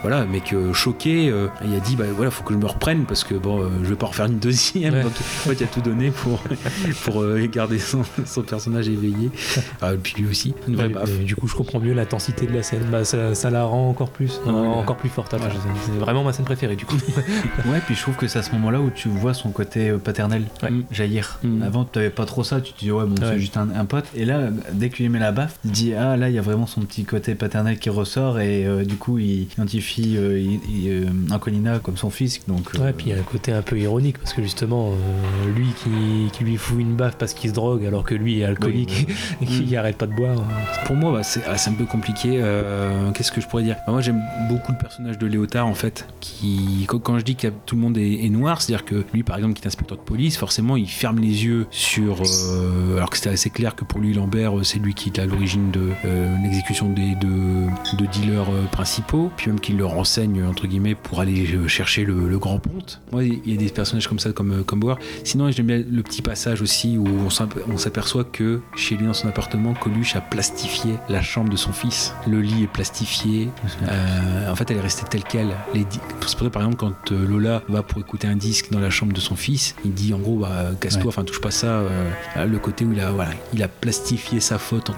voilà, mais que choqué, il a dit Bah, voilà, faut que je me reprenne parce que, bon, je vais pas refaire une deuxième. Ouais. Donc, en fait, il a tout donné pour, <laughs> pour euh, garder son, <laughs> son personnage éveillé. <laughs> Ah, et puis lui aussi, une vraie Ouais, baffe. mais du coup, je comprends mieux l'intensité de la scène. Bah, ça, ça la rend encore plus, Ouais, ouais. encore plus forte. C'est- vraiment ma scène préférée, du coup. <laughs> Ouais, puis je trouve que c'est à ce moment-là où tu vois son côté euh, paternel Ouais. jaillir. Mm. Avant, tu n'avais pas trop ça, tu te dis, ouais, bon, c'est juste un, un pote. Et là, dès qu'il lui met la baffe, tu te dis, ah, là, il y a vraiment son petit côté paternel qui ressort, et euh, du coup, il identifie euh, il- il, euh, Anconina comme son fils. Donc, euh, Ouais, puis il y a un côté un peu ironique parce que justement, euh, lui qui, qui lui fout une baffe parce qu'il se drogue alors que lui est alcoolique <laughs> et qu'il Mm. arrête pas de boire. Pour moi, bah, c'est ah, c'est un peu compliqué. Euh, Qu'est-ce que je pourrais dire? Bah, Moi, j'aime beaucoup le personnage de Léotard, en fait. Qui, quand, je dis que tout le monde est, est noir, c'est-à-dire que lui, par exemple, qui est inspecteur de police, forcément, il ferme les yeux sur. euh, alors que c'était assez clair que pour lui, Lambert, euh, c'est lui qui est à l'origine de euh, l'exécution des de, de dealers principaux, puis même qu'il le renseigne entre guillemets pour aller chercher le, le grand ponte. Moi, il y a des personnages comme ça, comme comme Bauer. Sinon, j'aime bien le petit passage aussi où on s'aperçoit que chez lui dans son appartement, Coluche a plastifié la chambre de son fils. Le lit est plastifié. Euh, en fait, elle est restée telle quelle. Les di- C'est pour ça, par exemple, quand euh, Lola va pour écouter un disque dans la chambre de son fils, il dit en gros, bah, casse-toi, Ouais. enfin, touche pas ça. euh, le côté où il a, voilà, il a plastifié sa faute.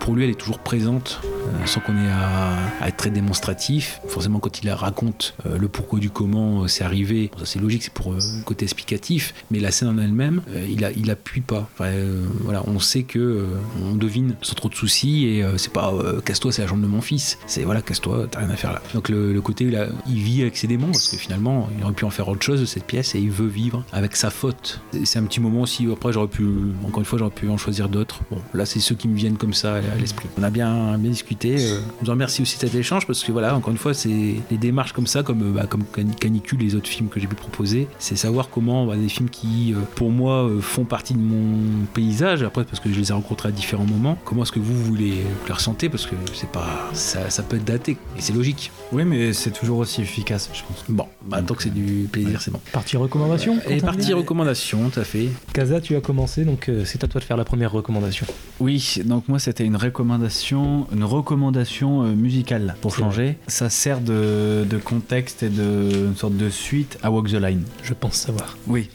Pour, lui, elle est toujours présente, euh, sans qu'on ait à, à être très démonstratif. Forcément, quand il la raconte le pourquoi du comment c'est arrivé, bon, ça c'est logique, c'est pour le côté explicatif. Mais la scène en elle-même, il, a, il appuie pas. Euh, voilà, on sait que euh, on devine sans trop de soucis et euh, c'est pas casse-toi, c'est la jambe de mon fils. C'est voilà, casse-toi, t'as rien à faire là. Donc le, côté où il, vit avec ses démons parce que finalement, il aurait pu en faire autre chose de cette pièce et il veut vivre avec sa faute. C'est un petit moment aussi. Après, j'aurais pu, encore une fois, j'aurais pu en choisir d'autres. Bon, là, c'est ceux qui me viennent comme ça à l'esprit. On a bien, bien discuté. je vous remercie aussi cet échange parce que voilà, encore une fois, c'est des démarches comme ça, comme, bah, comme Can- Canicule les autres films que j'ai pu proposer. C'est savoir comment bah, des films qui, pour moi, font partie de mon paysage. Après, parce que je les ai rencontrés à différents moments. Comment est-ce que vous, les, vous les ressentez Parce que c'est pas, ça, ça peut être daté et c'est logique. Oui, mais c'est toujours aussi efficace, je pense. Bon, bah, tant que c'est du plaisir, c'est bon. Partie recommandation Et Quentin partie recommandation, tout à fait. Casa, tu as commencé, donc euh, c'est à toi de faire la première recommandation. Oui, donc moi c'était une recommandation, une recommandation euh, musicale pour changer. Ça sert de, de contexte et de une sorte de suite à Walk the Line. Je pense savoir. Oui.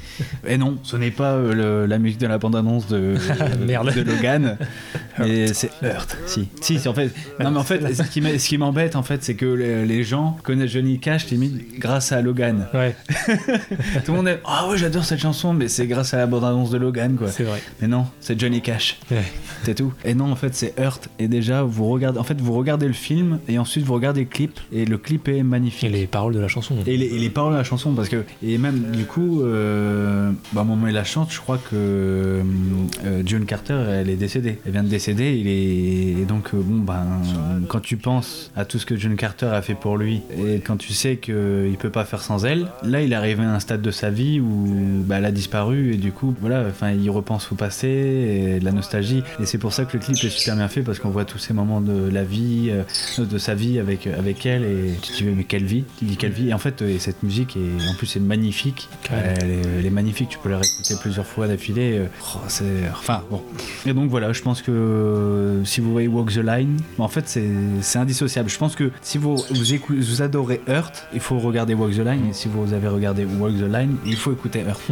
Et non, ce n'est pas euh, le- la musique de la bande-annonce de, <laughs> Merde. de Logan, <laughs> mais c'est Hurt. Si, si, en fait. Non, mais en fait, ce qui m'embête en fait, c'est que les, les gens connaissent Johnny Cash limite grâce à Logan. Ouais, <laughs> Tout le monde est ah ouais j'adore cette chanson, mais c'est grâce à la bande-annonce de Logan quoi. c'est vrai. Mais non, c'est Johnny Cash. Ouais. C'est tout. Et non, en fait, c'est Hurt. Et déjà, vous regardez, en fait, vous regardez le film et ensuite vous regardez le clip. Et le clip est magnifique. Et les paroles de la chanson. Et les, et les paroles de la chanson, parce que. Et même, du coup, euh, bah, moment il la chante, je crois que euh, June Carter, elle est décédée. Elle vient de décéder. Il est et donc euh, bon ben quand tu penses à tout ce que John Carter a fait pour lui et quand tu sais qu'il peut pas faire sans elle, là il est arrivé à un stade de sa vie où bah, elle a disparu et du coup voilà, enfin il repense au passé et de la nostalgie et c'est pour ça que le clip est super bien fait parce qu'on voit tous ces moments de la vie, euh, de sa vie avec avec elle et tu te dis mais quelle vie, tu dis quelle vie et en fait euh, et cette musique est en plus c'est magnifique, elle est, elle est magnifique, tu peux la réécouter plusieurs fois d'affilée, euh, oh, c'est enfin bon et donc voilà, je pense que euh, si vous voyez Walk the Line, en fait c'est c'est indissociable. Je pense que si vous vous, écou- vous adorez Hurt, il faut regarder Walk the Line. Et si vous avez regardé Walk the Line, il faut écouter Hurt. <laughs>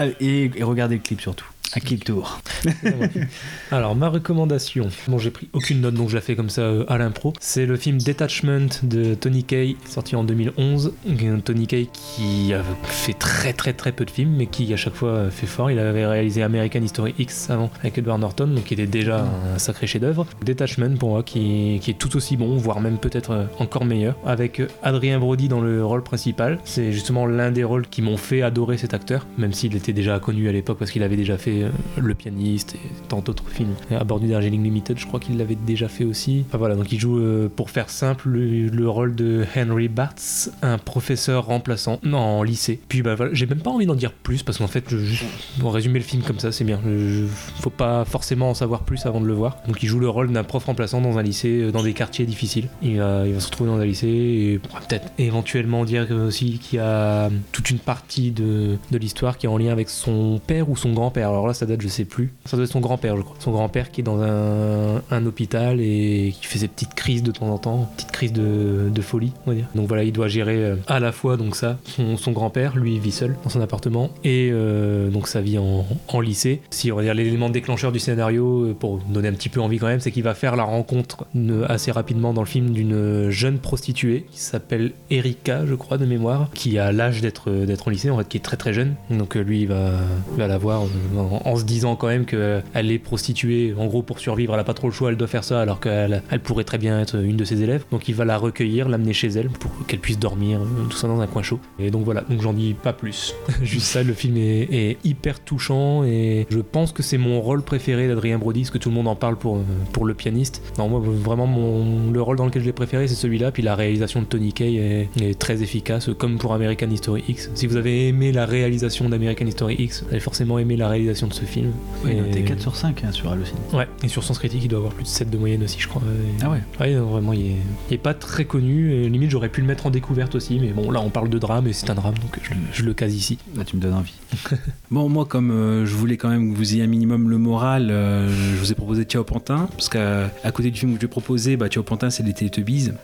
Euh, et, et regarder le clip surtout. À qui le tour? <laughs> Alors, ma recommandation, bon, j'ai pris aucune note donc je la fais comme ça euh, à l'impro. C'est le film Detachment de Tony Kaye, sorti en 2011. Un Tony Kaye qui a fait très très très peu de films, mais qui à chaque fois euh, fait fort. Il avait réalisé American History X avant avec Edward Norton, donc qui était déjà un sacré chef-d'œuvre. Detachment pour moi, qui, qui est tout aussi bon, voire même peut-être euh, encore meilleur, avec Adrien Brody dans le rôle principal. C'est justement l'un des rôles qui m'ont fait adorer cet acteur, même s'il était déjà connu à l'époque parce qu'il avait déjà fait euh, Le pianiste et tant d'autres films. À bord du Darjeeling Limited, je crois qu'il l'avait déjà fait aussi. Enfin voilà, donc il joue, euh, pour faire simple, le, le rôle de Henry Bartz, un professeur remplaçant non, en lycée. Puis bah voilà, j'ai même pas envie d'en dire plus parce qu'en fait, je, bon, résumer le film comme ça, c'est bien. Je- faut pas forcément en savoir plus avant de le voir. Donc il joue le rôle d'un prof remplaçant dans un lycée, euh, dans des quartiers difficiles. Il va, se retrouver dans un lycée et on peut-être éventuellement dire aussi qu'il y a toute une partie de, de l'histoire qui est en lien avec son père ou son grand-père. Alors ça date, je sais plus. Ça doit être son grand-père, je crois. Son grand-père qui est dans un, hôpital et qui fait ses petites crises de temps en temps, petites crises de, folie, on va dire. Donc voilà, il doit gérer euh, à la fois donc ça, son, grand-père, lui vit seul dans son appartement, et euh, donc sa vie en, en lycée. Si on va dire l'élément déclencheur du scénario, euh, pour donner un petit peu envie quand même, c'est qu'il va faire la rencontre assez rapidement dans le film d'une jeune prostituée qui s'appelle Erika, je crois, de mémoire, qui a l'âge d'être d'être en lycée, en fait, qui est très très jeune. Donc lui, il va, la voir euh, en, se disant quand même qu'elle est prostituée, en gros, pour survivre, elle a pas trop le choix, elle doit faire ça, alors qu'elle elle pourrait très bien être une de ses élèves. Donc il va la recueillir, l'amener chez elle pour qu'elle puisse dormir, euh, tout ça dans un coin chaud. Et donc voilà, donc j'en dis pas plus. <laughs> Juste ça, le film est, est hyper touchant et je pense que c'est mon rôle préféré d'Adrien Brody, parce que tout le monde en parle pour, euh, pour le pianiste. Non, moi, vraiment, mon, le rôle dans lequel je l'ai préféré, c'est celui-là. Puis la réalisation de Tony Kaye est, est très efficace, comme pour American History X. Si vous avez aimé la réalisation d'American History X, vous avez forcément aimé la réalisation de ce film. Oui, Et- noté 4 sur 5 hein, sur Allociné. Ouais, et sur Sens Critique, il doit avoir plus de 7 de moyenne aussi, je crois. Et- Ah ouais Ouais, non, vraiment, il est, il est pas très connu. Et limite, j'aurais pu le mettre en découverte aussi. Mais bon, là, on parle de drame et c'est un drame, donc je, le- je le case ici. Là, tu me donnes envie. <laughs> Bon, moi, comme euh, je voulais quand même que vous ayez un minimum le moral, euh, je vous ai proposé Ciao Pantin, parce qu'à à côté du film que je proposer, bah, Ciao Pantin, c'est les Teletubbies. <laughs>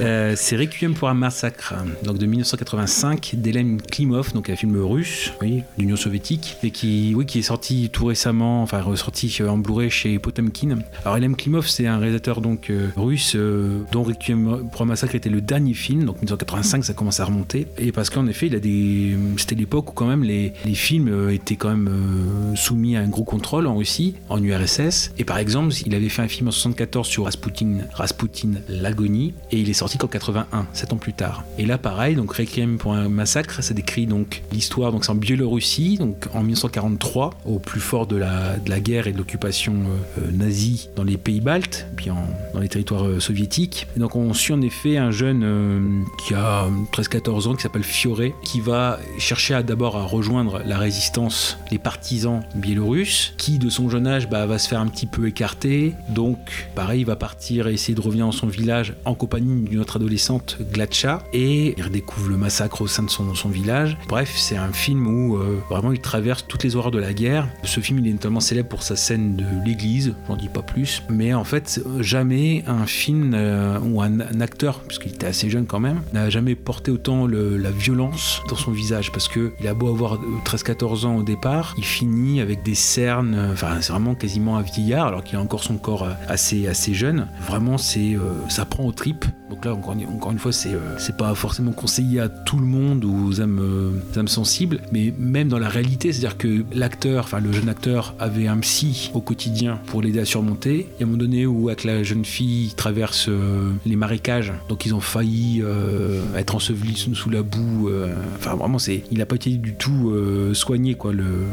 Euh, c'est Requiem pour un massacre, donc de 1985, d'Hélène Klimov, donc un film russe, oui, l'Union soviétique, et qui, oui, qui est sorti tout récemment, enfin ressorti euh, en Blu-ray chez Potemkin. Alors Hélène Klimov, c'est un réalisateur donc euh, russe, euh, dont Requiem pour un massacre était le dernier film, donc 1985, ça commence à remonter, et parce qu'en effet, il a des, c'était l'époque où quand même les, les films étaient quand même soumis à un gros contrôle en Russie, en URSS, et par exemple, il avait fait un film en 74 sur Rasputin, Rasputin l'agonie, et il est sorti qu'en 81, 7 ans plus tard. Et là, pareil, donc Requiem pour un massacre, ça décrit donc l'histoire, donc c'est en Biélorussie, donc en 1943, au plus fort de la, de la guerre et de l'occupation euh, euh, nazie dans les pays baltes, puis en- dans les territoires euh, soviétiques. Et donc on suit en effet un jeune euh, qui a 13-14 ans, qui s'appelle Fioré, qui va chercher d'abord à rejoindre la résistance, les partisans biélorusses, qui de son jeune âge bah, va se faire un petit peu écarter. Donc pareil, il va partir et essayer de revenir dans son village en compagnie d'une autre adolescente, Glatcha, et il redécouvre le massacre au sein de son, son village. Bref, c'est un film où vraiment il traverse toutes les horreurs de la guerre. Ce film, il est notamment célèbre pour sa scène de l'église, j'en dis pas plus, mais en fait, jamais un film euh, ou un, acteur, puisqu'il était assez jeune quand même, n'a jamais porté autant le- la violence dans son visage, parce que il a beau avoir euh, 13-14 ans au départ, il finit avec des cernes, euh, enfin c'est vraiment quasiment un vieillard, alors qu'il a encore son corps euh, assez, assez jeune. Vraiment, ça prend aux tripes. Donc là, encore, une fois, c'est euh, pas forcément conseillé à tout le monde ou aux âmes, euh, âmes sensibles, mais même dans la réalité, c'est-à-dire que l'acteur, enfin le jeune acteur, avait un psy au quotidien pour l'aider à surmonter. Il y a un moment donné où avec la jeune fille traverse euh, les marécages, donc ils ont failli euh, être ensevelis sous, la boue. Enfin vraiment, il n'a pas été du tout soigné quoi le,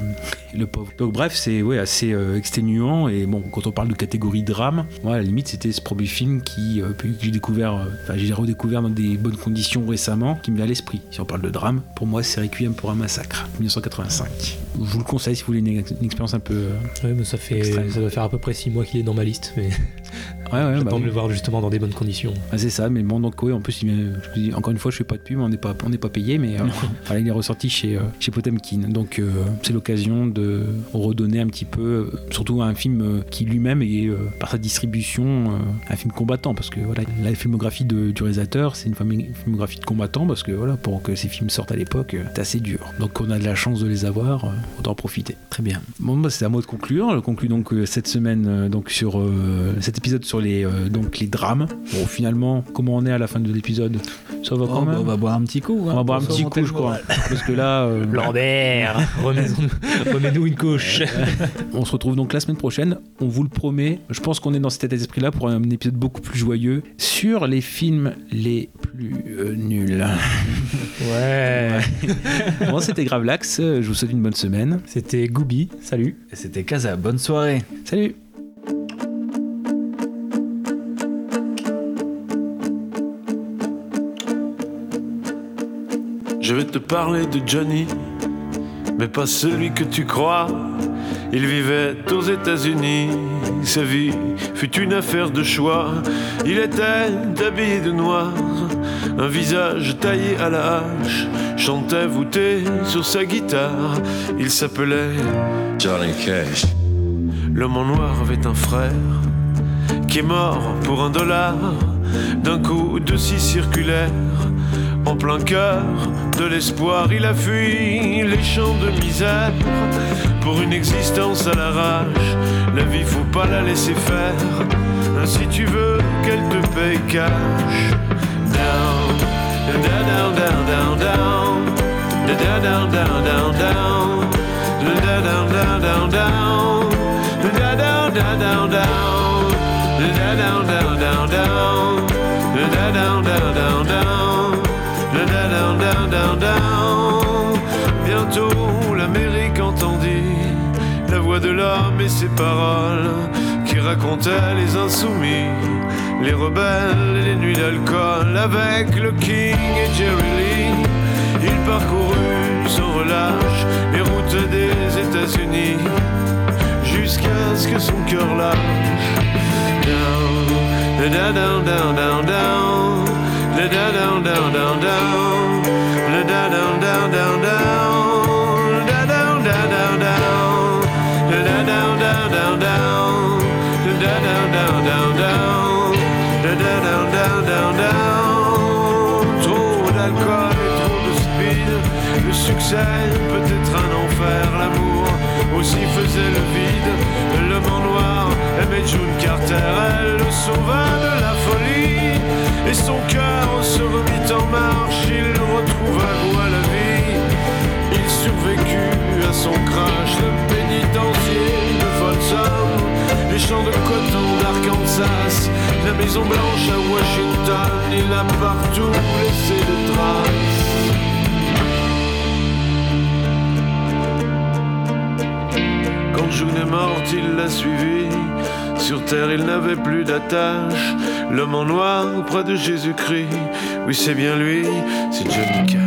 le pauvre. Donc bref, c'est ouais assez exténuant et bon quand on parle de catégorie drame, moi à la limite c'était ce premier film qui que j'ai découvert, enfin j'ai redécouvert dans des bonnes conditions récemment, qui me vient à l'esprit. Si on parle de drame, pour moi c'est Requiem pour un massacre, 1985. Je vous le conseille si vous voulez une, ex- une expérience un peu. euh, Ouais, mais ça fait, Extrême. ça doit faire à peu près 6 mois qu'il est dans ma liste, mais Ouais, ouais, j'attends bah de le voir justement dans des bonnes conditions. Ah, c'est ça, mais bon, donc oui, en plus, je dis, encore une fois, je fais pas de pub, on n'est pas, on pas payé, mais euh, <laughs> voilà, il est ressorti chez, euh, chez Potemkin. Donc euh, c'est l'occasion de redonner un petit peu, surtout à un film qui lui-même est, par sa distribution, un film combattant, parce que voilà, la filmographie de- du réalisateur, c'est une filmographie de combattant, parce que voilà, pour que ces films sortent à l'époque, c'est assez dur. Donc on a de la chance de les avoir, autant en profiter. Très bien. Bon, bah, c'est à moi de conclure. Je conclue donc cette semaine donc sur cet épisode sur les euh, donc les drames. Bon, finalement, comment on est à la fin de l'épisode? Ça va quand Oh, bah, on va boire un petit coup. On hein, va boire un petit coup, je crois, parce que là, euh, <laughs> Lambert, remets-nous <laughs> remets-nous une couche. on se retrouve donc la semaine prochaine. On vous le promet. Je pense qu'on est dans cet état d'esprit-là pour un épisode beaucoup plus joyeux sur les films les plus euh, nuls. <laughs> Ouais. bon, c'était Gravelax. Je vous souhaite une bonne semaine. C'était Gooby, salut. Et C'était Casa. Bonne soirée. Salut. Je vais te parler de Johnny, mais pas celui que tu crois. Il vivait aux États-Unis, sa vie fut une affaire de choix. Il était habillé de noir, un visage taillé à la hache, chantait voûté sur sa guitare. Il s'appelait Johnny Cash. L'homme en noir avait un frère qui est mort pour un dollar d'un coup de scie circulaire. En plein cœur de l'espoir, il a fui les champs de misère pour une existence à l'arrache. La vie, faut pas la laisser faire. Si tu veux qu'elle te paye cash. Down, down, down, down, down, down. Down, down, down, down, down. Down, down, down, down, down. Down, down, down, down, down. Down, down, down, down, down. Down, de l'homme et ses paroles qui racontaient les insoumis, les rebelles et les nuits d'alcool avec le King et Jerry Lee. Il parcourut sans relâche les routes des États-Unis jusqu'à ce que son cœur lâche. Être un enfer. L'amour aussi faisait le vide. L'homme en noir aimait June Carter. Elle le sauva de la folie. Et son cœur se remit en marche. Il retrouva goût la vie. Il survécut à son crash. Le pénitencier de Folsom. Les champs de coton d'Arkansas. La Maison Blanche à Washington. Il a partout laissé de traces. Quand June est morte, il l'a suivi. Sur terre, il n'avait plus d'attache. L'homme en noir auprès de Jésus-Christ. Oui, c'est bien lui, c'est Johnny Cash.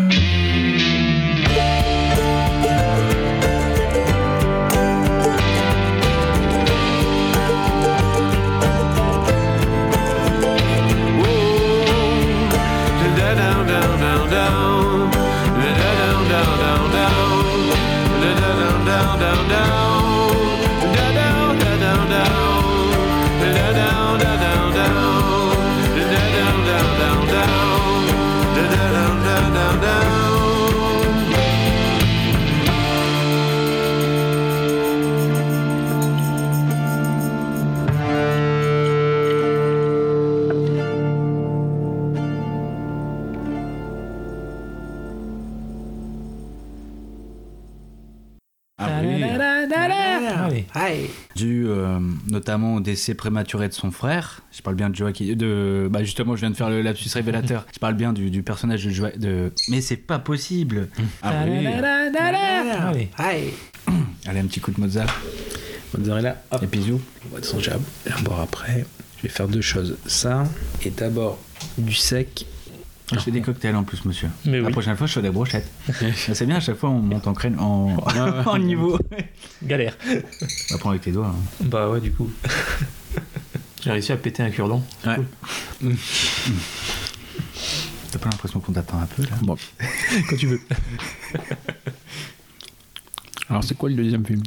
Notamment au décès prématuré de son frère. Je parle bien de Joaquin. De, bah justement, je viens de faire le lapsus révélateur. Je parle bien du, du personnage de Joaquin. De... Mais c'est pas possible. Ah oui. Ah oui. Aïe. Allez, un petit coup de Mozart. Mozzarella, hop. Et bisous. On va de son jab. Et on boire après. Je vais faire deux choses. Ça, et d'abord du sec. Je fais des cocktails en plus, monsieur. Mais La oui. prochaine fois, je fais des brochettes. <laughs> c'est bien, à chaque fois, on monte en, crène, en, <laughs> en niveau. Galère. On va prendre avec tes doigts. hein. Bah ouais, du coup. J'ai réussi à péter un cure-dent. Ouais. <laughs> T'as pas l'impression qu'on t'attend un peu là Bon. Quand tu veux. Alors, c'est quoi le deuxième film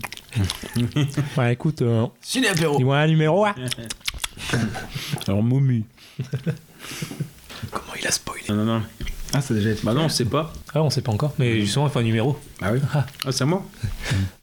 Ouais, écoute, euh, Ciné apéro dis-moi un numéro. hein. Alors, Momu. Comment il a spoilé Non, non, non. Ah, ça a déjà été. Bah non, on sait pas. Ah, on sait pas encore, mais justement, il faut un numéro. Ah oui Ah, c'est à moi <laughs>